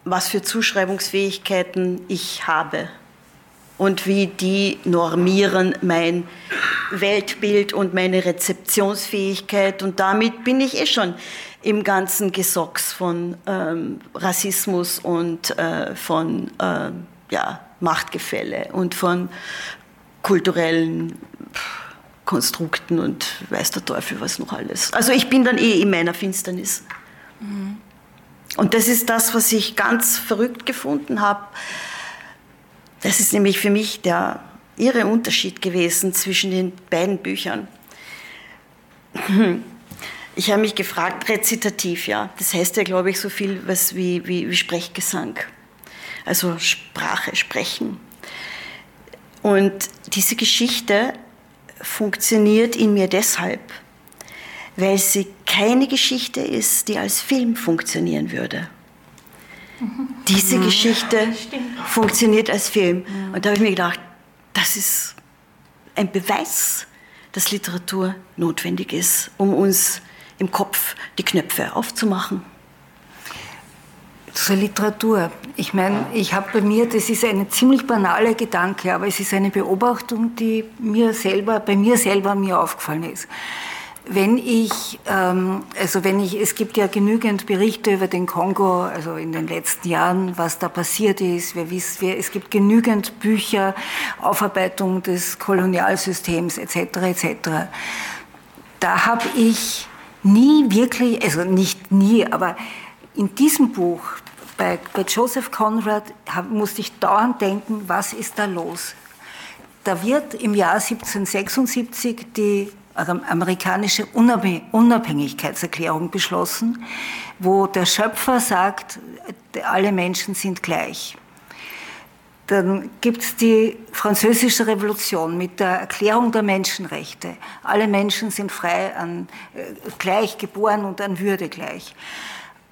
was für Zuschreibungsfähigkeiten ich habe und wie die normieren mein Weltbild und meine Rezeptionsfähigkeit. Und damit bin ich eh schon im ganzen Gesocks von ähm, Rassismus und äh, von äh, ja, Machtgefälle und von kulturellen Konstrukten und weiß der Teufel was noch alles. Also ich bin dann eh in meiner Finsternis. Mhm. Und das ist das, was ich ganz verrückt gefunden habe. Das ist nämlich für mich der irre Unterschied gewesen zwischen den beiden Büchern. Ich habe mich gefragt, rezitativ, ja. Das heißt ja, glaube ich, so viel was wie, wie, wie Sprechgesang. Also Sprache, Sprechen. Und diese Geschichte funktioniert in mir deshalb, weil sie keine Geschichte ist, die als Film funktionieren würde. Mhm. Diese mhm. Geschichte Stimmt. funktioniert als Film. Mhm. Und da habe ich mir gedacht, das ist ein Beweis, dass Literatur notwendig ist, um uns im Kopf die Knöpfe aufzumachen zur Literatur. Ich meine, ich habe bei mir, das ist eine ziemlich banale Gedanke, aber es ist eine Beobachtung, die mir selber, bei mir selber mir aufgefallen ist. Wenn ich, ähm, also wenn ich, es gibt ja genügend Berichte über den Kongo, also in den letzten Jahren, was da passiert ist. Wir wissen, wir, es gibt genügend Bücher, Aufarbeitung des Kolonialsystems etc. etc. Da habe ich nie wirklich, also nicht nie, aber in diesem Buch bei, bei Joseph Conrad hab, musste ich dauernd denken, was ist da los? Da wird im Jahr 1776 die amerikanische Unabhängigkeitserklärung beschlossen, wo der Schöpfer sagt, alle Menschen sind gleich. Dann gibt es die französische Revolution mit der Erklärung der Menschenrechte. Alle Menschen sind frei, an, äh, gleich geboren und an Würde gleich.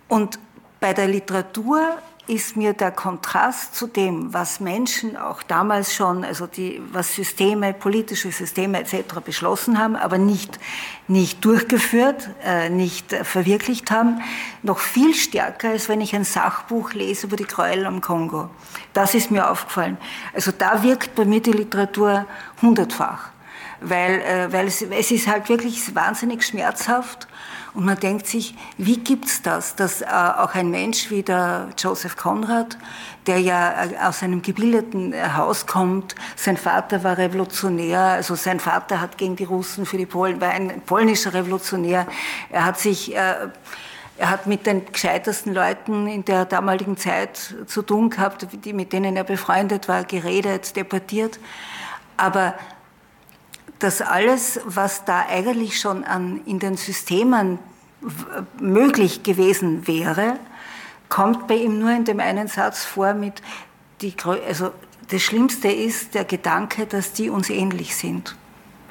Und bei der Literatur ist mir der Kontrast zu dem, was Menschen auch damals schon, also die, was Systeme, politische Systeme etc. beschlossen haben, aber nicht, nicht durchgeführt, äh, nicht verwirklicht haben, noch viel stärker, als wenn ich ein Sachbuch lese über die Gräuel am Kongo. Das ist mir aufgefallen. Also da wirkt bei mir die Literatur hundertfach, weil, äh, weil es, es ist halt wirklich wahnsinnig schmerzhaft und man denkt sich, wie gibt's das, dass äh, auch ein Mensch wie der Joseph Conrad, der ja äh, aus einem gebildeten äh, Haus kommt, sein Vater war Revolutionär, also sein Vater hat gegen die Russen für die Polen, war ein polnischer Revolutionär. Er hat sich, äh, er hat mit den gescheitersten Leuten in der damaligen Zeit zu tun gehabt, mit denen er befreundet war, geredet, debattiert. Aber das alles, was da eigentlich schon an, in den Systemen möglich gewesen wäre, kommt bei ihm nur in dem einen Satz vor mit, die, also das Schlimmste ist der Gedanke, dass die uns ähnlich sind.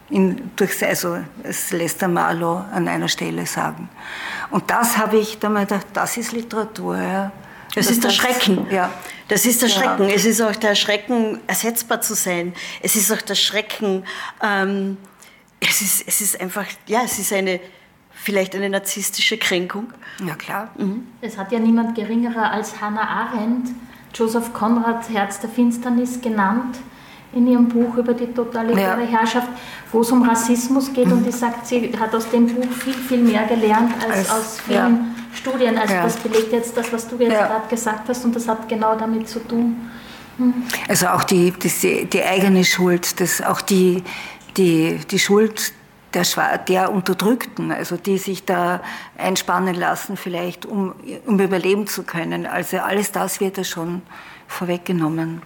In, durch, also, es lässt der Marlow an einer Stelle sagen. Und das habe ich da mal gedacht, das ist Literatur. Ja. Das, das ist der Schrecken. Ja. Das ist der Schrecken. Ja. Es ist auch der Schrecken, ersetzbar zu sein. Es ist auch der Schrecken, ähm, es, ist, es ist einfach, ja, es ist eine, vielleicht eine narzisstische Kränkung. Ja, klar. Mhm. Es hat ja niemand geringerer als Hannah Arendt Joseph Conrad Herz der Finsternis genannt in ihrem Buch über die totalitäre ja. Herrschaft, wo es um Rassismus geht mhm. und die sagt, sie hat aus dem Buch viel, viel mehr gelernt als, als aus vielen ja. Studien. Also ja. das belegt jetzt das, was du jetzt gerade gesagt hast und das hat genau damit zu tun. Mhm. Also auch die, die, die eigene Schuld, das, auch die, die, die Schuld der, der Unterdrückten, also die sich da einspannen lassen, vielleicht um, um überleben zu können. Also alles das wird ja schon vorweggenommen.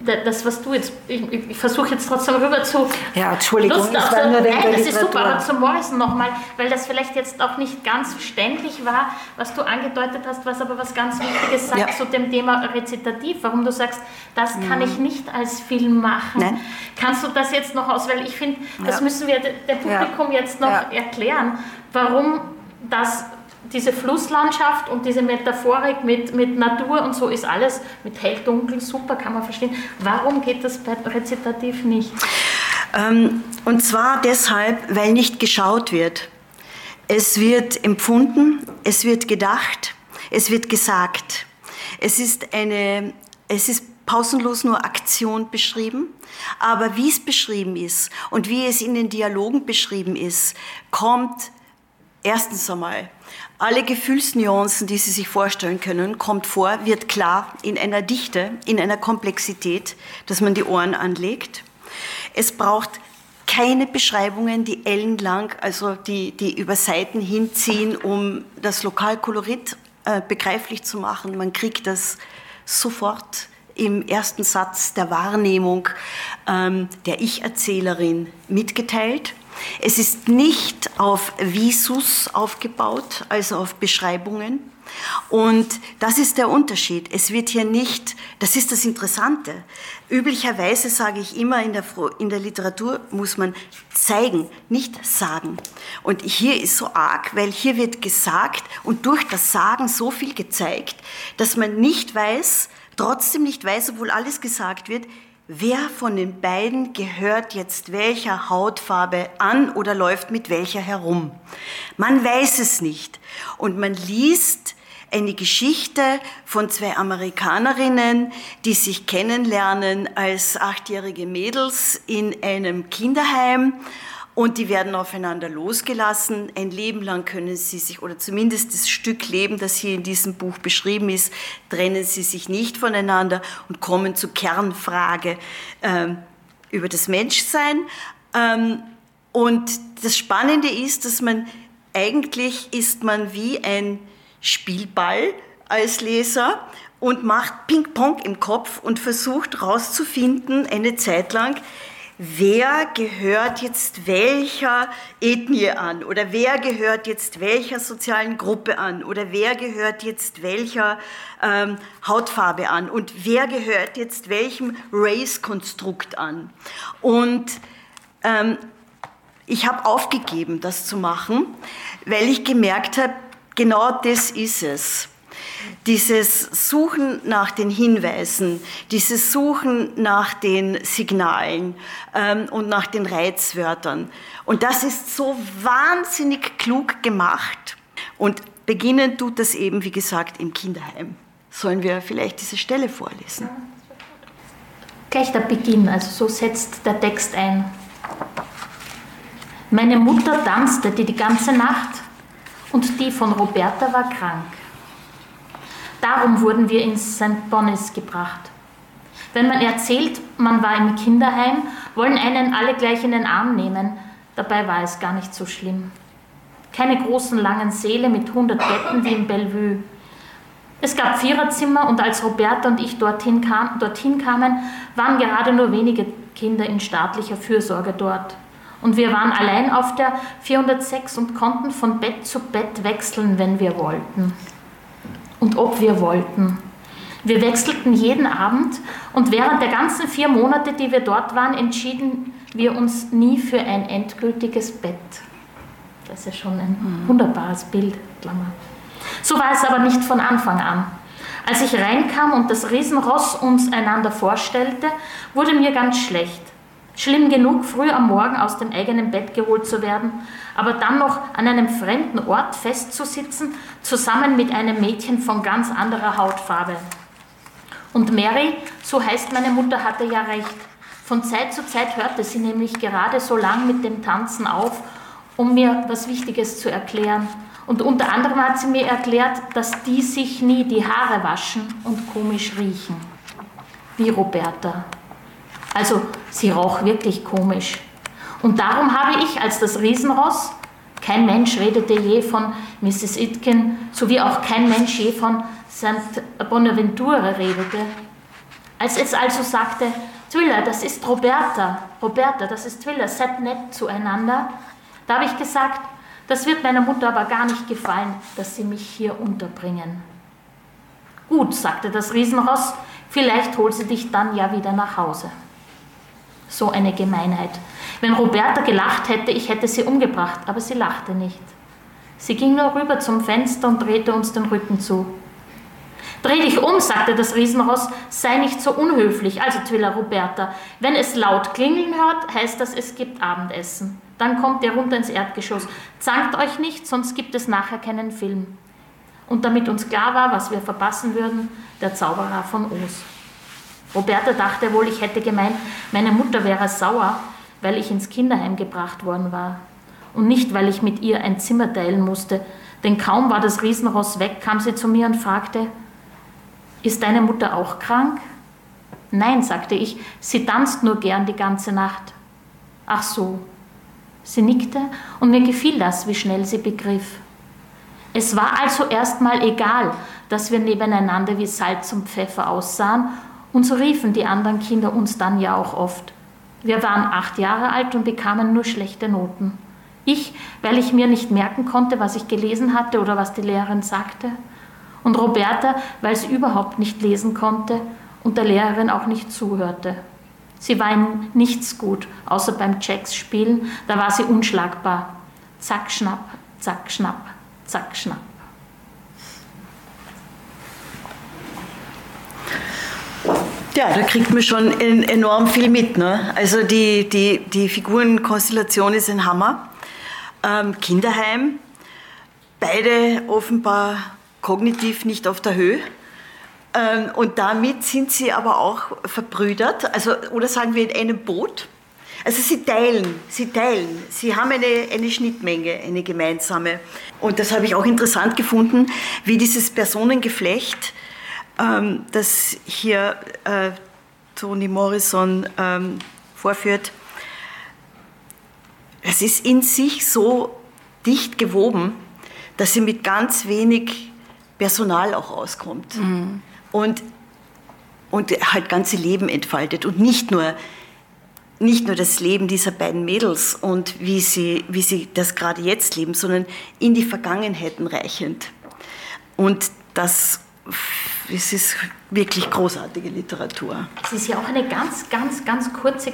Das, was du jetzt, ich, ich versuche jetzt trotzdem rüber zu. Ja, Entschuldigung, Lust das war nur Nein, das ist super, aber zum Morrison nochmal, weil das vielleicht jetzt auch nicht ganz verständlich war, was du angedeutet hast, was aber was ganz Wichtiges sagt ja. zu dem Thema Rezitativ, warum du sagst, das kann mhm. ich nicht als Film machen. Nein. Kannst du das jetzt noch aus, weil ich finde, das ja. müssen wir dem Publikum ja. jetzt noch erklären, warum das diese Flusslandschaft und diese Metaphorik mit, mit Natur und so ist alles mit hell, dunkel, super, kann man verstehen. Warum geht das bei Rezitativ nicht? Ähm, und zwar deshalb, weil nicht geschaut wird. Es wird empfunden, es wird gedacht, es wird gesagt. Es ist eine, es ist pausenlos nur Aktion beschrieben, aber wie es beschrieben ist und wie es in den Dialogen beschrieben ist, kommt erstens einmal alle Gefühlsnuancen, die Sie sich vorstellen können, kommt vor, wird klar in einer Dichte, in einer Komplexität, dass man die Ohren anlegt. Es braucht keine Beschreibungen, die ellenlang, also die, die über Seiten hinziehen, um das Lokalkolorit äh, begreiflich zu machen. Man kriegt das sofort im ersten Satz der Wahrnehmung ähm, der Ich-Erzählerin mitgeteilt. Es ist nicht auf Visus aufgebaut, also auf Beschreibungen. Und das ist der Unterschied. Es wird hier nicht, das ist das Interessante. Üblicherweise sage ich immer, in der, in der Literatur muss man zeigen, nicht sagen. Und hier ist so arg, weil hier wird gesagt und durch das Sagen so viel gezeigt, dass man nicht weiß, trotzdem nicht weiß, obwohl alles gesagt wird, wer von den beiden gehört jetzt welcher Hautfarbe an oder läuft mit welcher herum. Man weiß es nicht. Und man liest eine Geschichte von zwei Amerikanerinnen, die sich kennenlernen als achtjährige Mädels in einem Kinderheim und die werden aufeinander losgelassen. Ein Leben lang können sie sich, oder zumindest das Stück Leben, das hier in diesem Buch beschrieben ist, trennen sie sich nicht voneinander und kommen zur Kernfrage ähm, über das Menschsein. Ähm, und das Spannende ist, dass man eigentlich ist man wie ein Spielball als Leser und macht Ping-Pong im Kopf und versucht herauszufinden, eine Zeit lang, wer gehört jetzt welcher Ethnie an? Oder wer gehört jetzt welcher sozialen Gruppe an? Oder wer gehört jetzt welcher ähm, Hautfarbe an? Und wer gehört jetzt welchem Race-Konstrukt an. Und ähm, ich habe aufgegeben, das zu machen, weil ich gemerkt habe, genau das ist es dieses Suchen nach den Hinweisen, dieses Suchen nach den Signalen ähm, und nach den Reizwörtern. Und das ist so wahnsinnig klug gemacht. Und beginnen tut das eben, wie gesagt, im Kinderheim. Sollen wir vielleicht diese Stelle vorlesen? Gleich der Beginn, also so setzt der Text ein. Meine Mutter tanzte die, die ganze Nacht und die von Roberta war krank. Darum wurden wir ins St. Bonis gebracht. Wenn man erzählt, man war im Kinderheim, wollen einen alle gleich in den Arm nehmen. Dabei war es gar nicht so schlimm. Keine großen langen Säle mit 100 Betten wie in Bellevue. Es gab Viererzimmer und als Roberta und ich dorthin, kam, dorthin kamen, waren gerade nur wenige Kinder in staatlicher Fürsorge dort. Und wir waren allein auf der 406 und konnten von Bett zu Bett wechseln, wenn wir wollten und ob wir wollten. Wir wechselten jeden Abend und während der ganzen vier Monate, die wir dort waren, entschieden wir uns nie für ein endgültiges Bett. Das ist ja schon ein mhm. wunderbares Bild, Klammer. So war es aber nicht von Anfang an. Als ich reinkam und das Riesenross uns einander vorstellte, wurde mir ganz schlecht. Schlimm genug, früh am Morgen aus dem eigenen Bett geholt zu werden, aber dann noch an einem fremden Ort festzusitzen, zusammen mit einem Mädchen von ganz anderer Hautfarbe. Und Mary, so heißt meine Mutter, hatte ja recht. Von Zeit zu Zeit hörte sie nämlich gerade so lang mit dem Tanzen auf, um mir was Wichtiges zu erklären. Und unter anderem hat sie mir erklärt, dass die sich nie die Haare waschen und komisch riechen. Wie Roberta. Also sie roch wirklich komisch. Und darum habe ich als das Riesenross, kein Mensch redete je von Mrs. Itkin, sowie auch kein Mensch je von St. Bonaventure redete. Als es also sagte, Twiller, das ist Roberta, Roberta, das ist Twiller, seid nett zueinander, da habe ich gesagt, das wird meiner Mutter aber gar nicht gefallen, dass sie mich hier unterbringen. Gut, sagte das Riesenross, vielleicht holt sie dich dann ja wieder nach Hause. So eine Gemeinheit. Wenn Roberta gelacht hätte, ich hätte sie umgebracht, aber sie lachte nicht. Sie ging nur rüber zum Fenster und drehte uns den Rücken zu. Dreh dich um, sagte das Riesenross, sei nicht so unhöflich, also Twiller Roberta. Wenn es laut klingeln hört, heißt das, es gibt Abendessen. Dann kommt ihr runter ins Erdgeschoss. Zankt euch nicht, sonst gibt es nachher keinen Film. Und damit uns klar war, was wir verpassen würden, der Zauberer von Oz. Roberta dachte wohl, ich hätte gemeint, meine Mutter wäre sauer, weil ich ins Kinderheim gebracht worden war. Und nicht, weil ich mit ihr ein Zimmer teilen musste, denn kaum war das Riesenross weg, kam sie zu mir und fragte, ist deine Mutter auch krank? Nein, sagte ich, sie tanzt nur gern die ganze Nacht. Ach so. Sie nickte und mir gefiel das, wie schnell sie begriff. Es war also erstmal egal, dass wir nebeneinander wie Salz und Pfeffer aussahen und so riefen die anderen Kinder uns dann ja auch oft. Wir waren acht Jahre alt und bekamen nur schlechte Noten. Ich, weil ich mir nicht merken konnte, was ich gelesen hatte oder was die Lehrerin sagte. Und Roberta, weil sie überhaupt nicht lesen konnte und der Lehrerin auch nicht zuhörte. Sie war in nichts gut, außer beim Jacks spielen, da war sie unschlagbar. Zack, schnapp, zack, schnapp, zack, schnapp. Ja, da kriegt man schon enorm viel mit. Ne? Also die, die, die Figurenkonstellation ist ein Hammer. Ähm, Kinderheim, beide offenbar kognitiv nicht auf der Höhe. Ähm, und damit sind sie aber auch verbrüdert, also, oder sagen wir in einem Boot. Also sie teilen, sie teilen, sie haben eine, eine Schnittmenge, eine gemeinsame. Und das habe ich auch interessant gefunden, wie dieses Personengeflecht ähm, das hier äh, Toni Morrison ähm, vorführt, es ist in sich so dicht gewoben, dass sie mit ganz wenig Personal auch auskommt. Mhm. Und, und halt ganze Leben entfaltet und nicht nur nicht nur das Leben dieser beiden Mädels und wie sie, wie sie das gerade jetzt leben, sondern in die Vergangenheiten reichend. Und das, das ist wirklich großartige Literatur. Es ist ja auch eine ganz, ganz, ganz kurze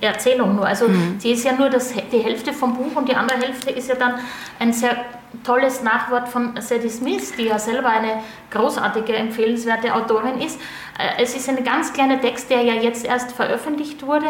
Erzählung nur. Also mhm. sie ist ja nur das, die Hälfte vom Buch und die andere Hälfte ist ja dann ein sehr tolles Nachwort von Sadie Smith, die ja selber eine großartige, empfehlenswerte Autorin ist. Äh, es ist ein ganz kleiner Text, der ja jetzt erst veröffentlicht wurde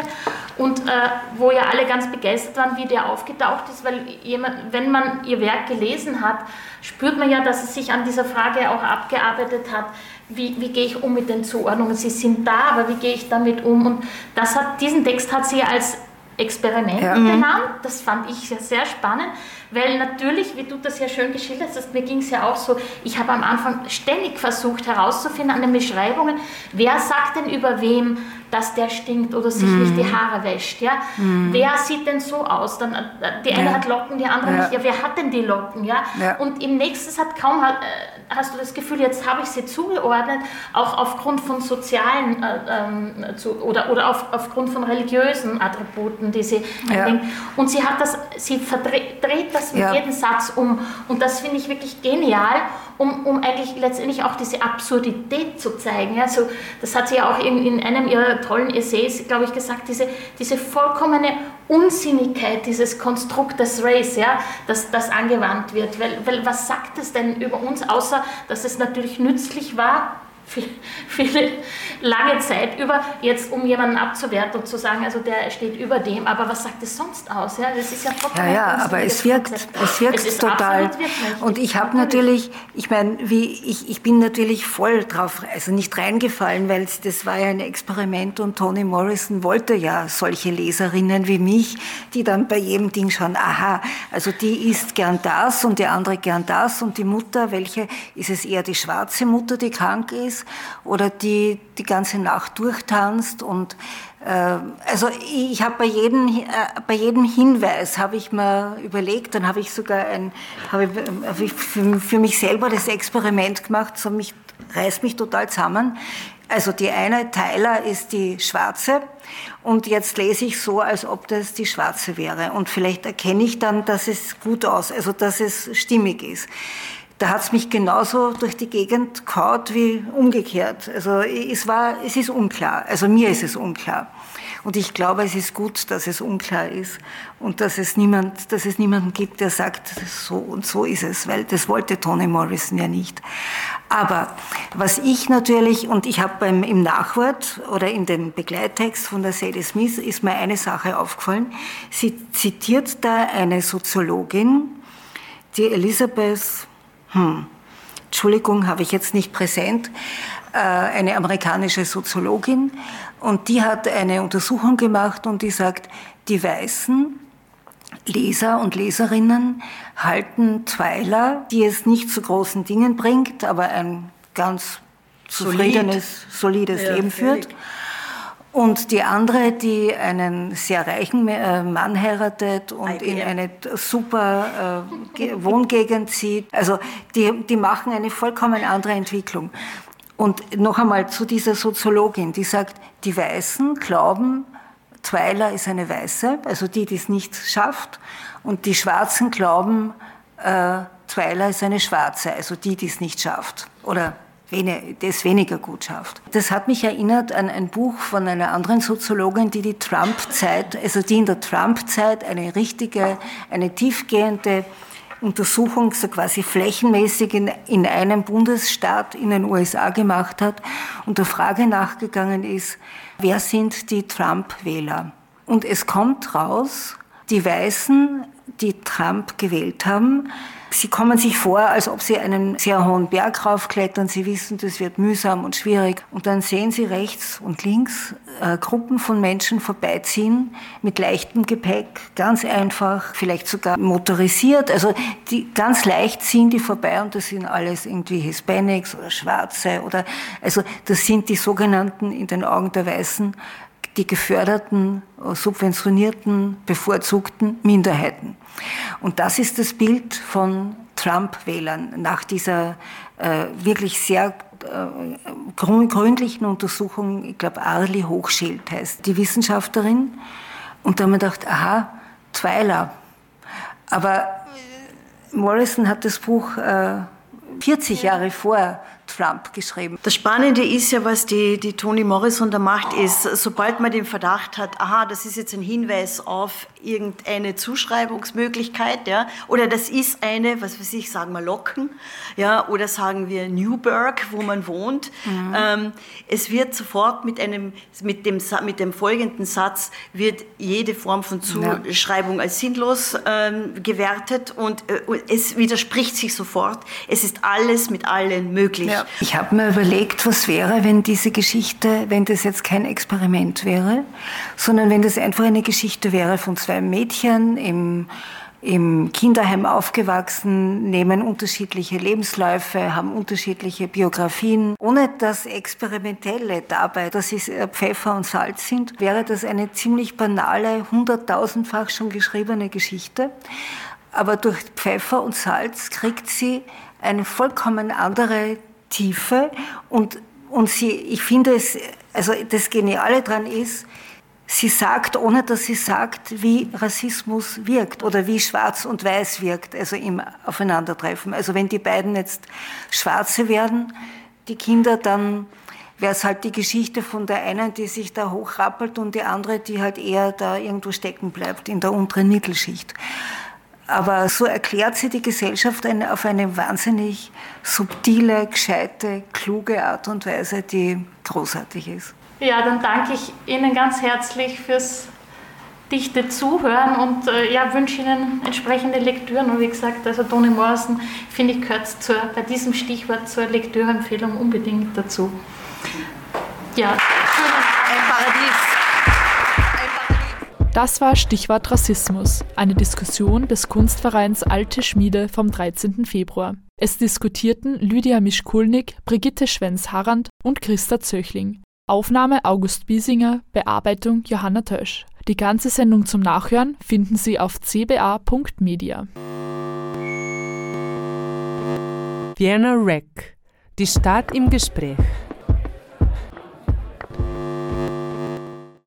und äh, wo ja alle ganz begeistert waren, wie der aufgetaucht ist, weil jemand, wenn man ihr Werk gelesen hat, spürt man ja, dass es sich an dieser Frage auch abgearbeitet hat, wie, wie gehe ich um mit den Zuordnungen? Sie sind da, aber wie gehe ich damit um? Und das hat, diesen Text hat sie als Experiment ja. genannt. Das fand ich sehr, sehr spannend, weil natürlich, wie du das ja schön geschildert hast, mir ging es ja auch so, ich habe am Anfang ständig versucht herauszufinden an den Beschreibungen, wer sagt denn über wem, dass der stinkt oder sich mhm. nicht die Haare wäscht. Ja? Mhm. Wer sieht denn so aus? Dann, äh, die eine ja. hat Locken, die andere ja. nicht. Ja, wer hat denn die Locken? Ja? Und im nächsten Satz kaum hat, äh, hast du das Gefühl, jetzt habe ich sie zugeordnet, auch aufgrund von sozialen äh, ähm, zu, oder, oder auf, aufgrund von religiösen Attributen, die sie ja. Und sie hat das, sie verdreht, dreht das mit jedem Satz um. Und das finde ich wirklich genial um, um eigentlich letztendlich auch diese Absurdität zu zeigen. Also, das hat sie ja auch in, in einem ihrer tollen Essays, glaube ich, gesagt, diese, diese vollkommene Unsinnigkeit dieses Konstruktes Race, ja, das, das angewandt wird. Weil, weil was sagt es denn über uns, außer dass es natürlich nützlich war, viele, lange Zeit über, jetzt um jemanden abzuwerten und zu sagen, also der steht über dem, aber was sagt es sonst aus? Ja, das ist ja trotzdem. Ja, ja, aber es wirkt, es wirkt es total. Und ich habe natürlich, ich meine, wie ich, ich bin natürlich voll drauf, also nicht reingefallen, weil das war ja ein Experiment und Toni Morrison wollte ja solche Leserinnen wie mich, die dann bei jedem Ding schauen, aha, also die isst gern das und die andere gern das und die Mutter, welche ist es eher die schwarze Mutter, die krank ist? Ist oder die die ganze Nacht durchtanzt. Und äh, also ich habe bei jedem äh, bei jedem Hinweis habe ich mir überlegt, dann habe ich sogar ein habe hab ich für, für, mich selber das Experiment gemacht, so mich reißt mich total zusammen. Also die eine Tyler ist die Schwarze und jetzt lese ich so, als ob das die Schwarze wäre. Und vielleicht erkenne ich dann, dass es gut aus, also dass es stimmig ist da hat es mich genauso durch die Gegend kaut wie umgekehrt. Also es war, es ist unklar. Also mir ist es unklar. Und ich glaube, es ist gut, dass es unklar ist und dass es niemand, dass es niemanden gibt, der sagt, so und so ist es, weil das wollte Toni Morrison ja nicht. Aber was ich natürlich, und ich habe im Nachwort oder in dem Begleittext von der Sadie Smith, ist mir eine Sache aufgefallen. Sie zitiert da eine Soziologin, die Elizabeth hm, Entschuldigung, habe ich jetzt nicht präsent, äh, eine amerikanische Soziologin. Und die hat eine Untersuchung gemacht und die sagt, die weißen Leser und Leserinnen halten Twyler, die es nicht zu großen Dingen bringt, aber ein ganz zufriedenes, solides ja, Leben führt. Und die andere, die einen sehr reichen äh, Mann heiratet und in eine super äh, Wohngegend zieht. Also die, die machen eine vollkommen andere Entwicklung. Und noch einmal zu dieser Soziologin, die sagt, die Weißen glauben, Twyla ist eine Weiße, also die, die es nicht schafft. Und die Schwarzen glauben, äh, Twyla ist eine Schwarze, also die, die es nicht schafft. Oder das weniger gut schafft. Das hat mich erinnert an ein Buch von einer anderen Soziologin, die die Trump-Zeit, also die in der Trump-Zeit eine richtige, eine tiefgehende Untersuchung so quasi flächenmäßig in, in einem Bundesstaat in den USA gemacht hat und der Frage nachgegangen ist, wer sind die Trump-Wähler? Und es kommt raus, die Weißen, die Trump gewählt haben, Sie kommen sich vor, als ob Sie einen sehr hohen Berg raufklettern. Sie wissen, das wird mühsam und schwierig. Und dann sehen Sie rechts und links äh, Gruppen von Menschen vorbeiziehen mit leichtem Gepäck, ganz einfach, vielleicht sogar motorisiert. Also die, ganz leicht ziehen die vorbei und das sind alles irgendwie Hispanics oder Schwarze oder also das sind die sogenannten in den Augen der Weißen die geförderten, subventionierten, bevorzugten Minderheiten. Und das ist das Bild von Trump-Wählern nach dieser äh, wirklich sehr äh, gründlichen Untersuchung, ich glaube Arli Hochschild heißt die Wissenschaftlerin. Und da haben wir gedacht, aha, Tweiler. Aber Morrison hat das Buch äh, 40 Jahre vor Trump geschrieben. Das Spannende ist ja, was die, die Toni Morrison da macht, ist, sobald man den Verdacht hat, aha, das ist jetzt ein Hinweis auf irgendeine Zuschreibungsmöglichkeit, ja, oder das ist eine, was weiß ich, sagen wir Locken, ja, oder sagen wir Newburgh, wo man wohnt. Mhm. Ähm, es wird sofort mit einem, mit dem, mit dem folgenden Satz wird jede Form von Zuschreibung ja. als sinnlos ähm, gewertet und äh, es widerspricht sich sofort. Es ist alles mit allen möglich. Ja. Ich habe mir überlegt, was wäre, wenn diese Geschichte, wenn das jetzt kein Experiment wäre, sondern wenn das einfach eine Geschichte wäre von zwei Mädchen im im Kinderheim aufgewachsen, nehmen unterschiedliche Lebensläufe, haben unterschiedliche Biografien. Ohne das Experimentelle dabei, dass es äh, Pfeffer und Salz sind, wäre das eine ziemlich banale, hunderttausendfach schon geschriebene Geschichte. Aber durch Pfeffer und Salz kriegt sie eine vollkommen andere Tiefe und, und sie, ich finde es, also das Geniale daran ist, sie sagt, ohne dass sie sagt, wie Rassismus wirkt oder wie Schwarz und Weiß wirkt, also im Aufeinandertreffen. Also wenn die beiden jetzt Schwarze werden, die Kinder, dann wäre es halt die Geschichte von der einen, die sich da hochrappelt und die andere, die halt eher da irgendwo stecken bleibt in der unteren Mittelschicht. Aber so erklärt sie die Gesellschaft auf eine wahnsinnig subtile, gescheite, kluge Art und Weise, die großartig ist. Ja, dann danke ich Ihnen ganz herzlich fürs dichte Zuhören und äh, ja, wünsche Ihnen entsprechende Lektüren. Und wie gesagt, also Toni Morrison, finde ich, gehört zur, bei diesem Stichwort zur Lektürempfehlung unbedingt dazu. Ja, ein Paradies. Das war Stichwort Rassismus, eine Diskussion des Kunstvereins Alte Schmiede vom 13. Februar. Es diskutierten Lydia Mischkulnik, Brigitte Schwenz-Harrand und Christa Zöchling. Aufnahme August Biesinger, Bearbeitung Johanna Tösch. Die ganze Sendung zum Nachhören finden Sie auf cba.media. Vienna Rec. Die Stadt im Gespräch.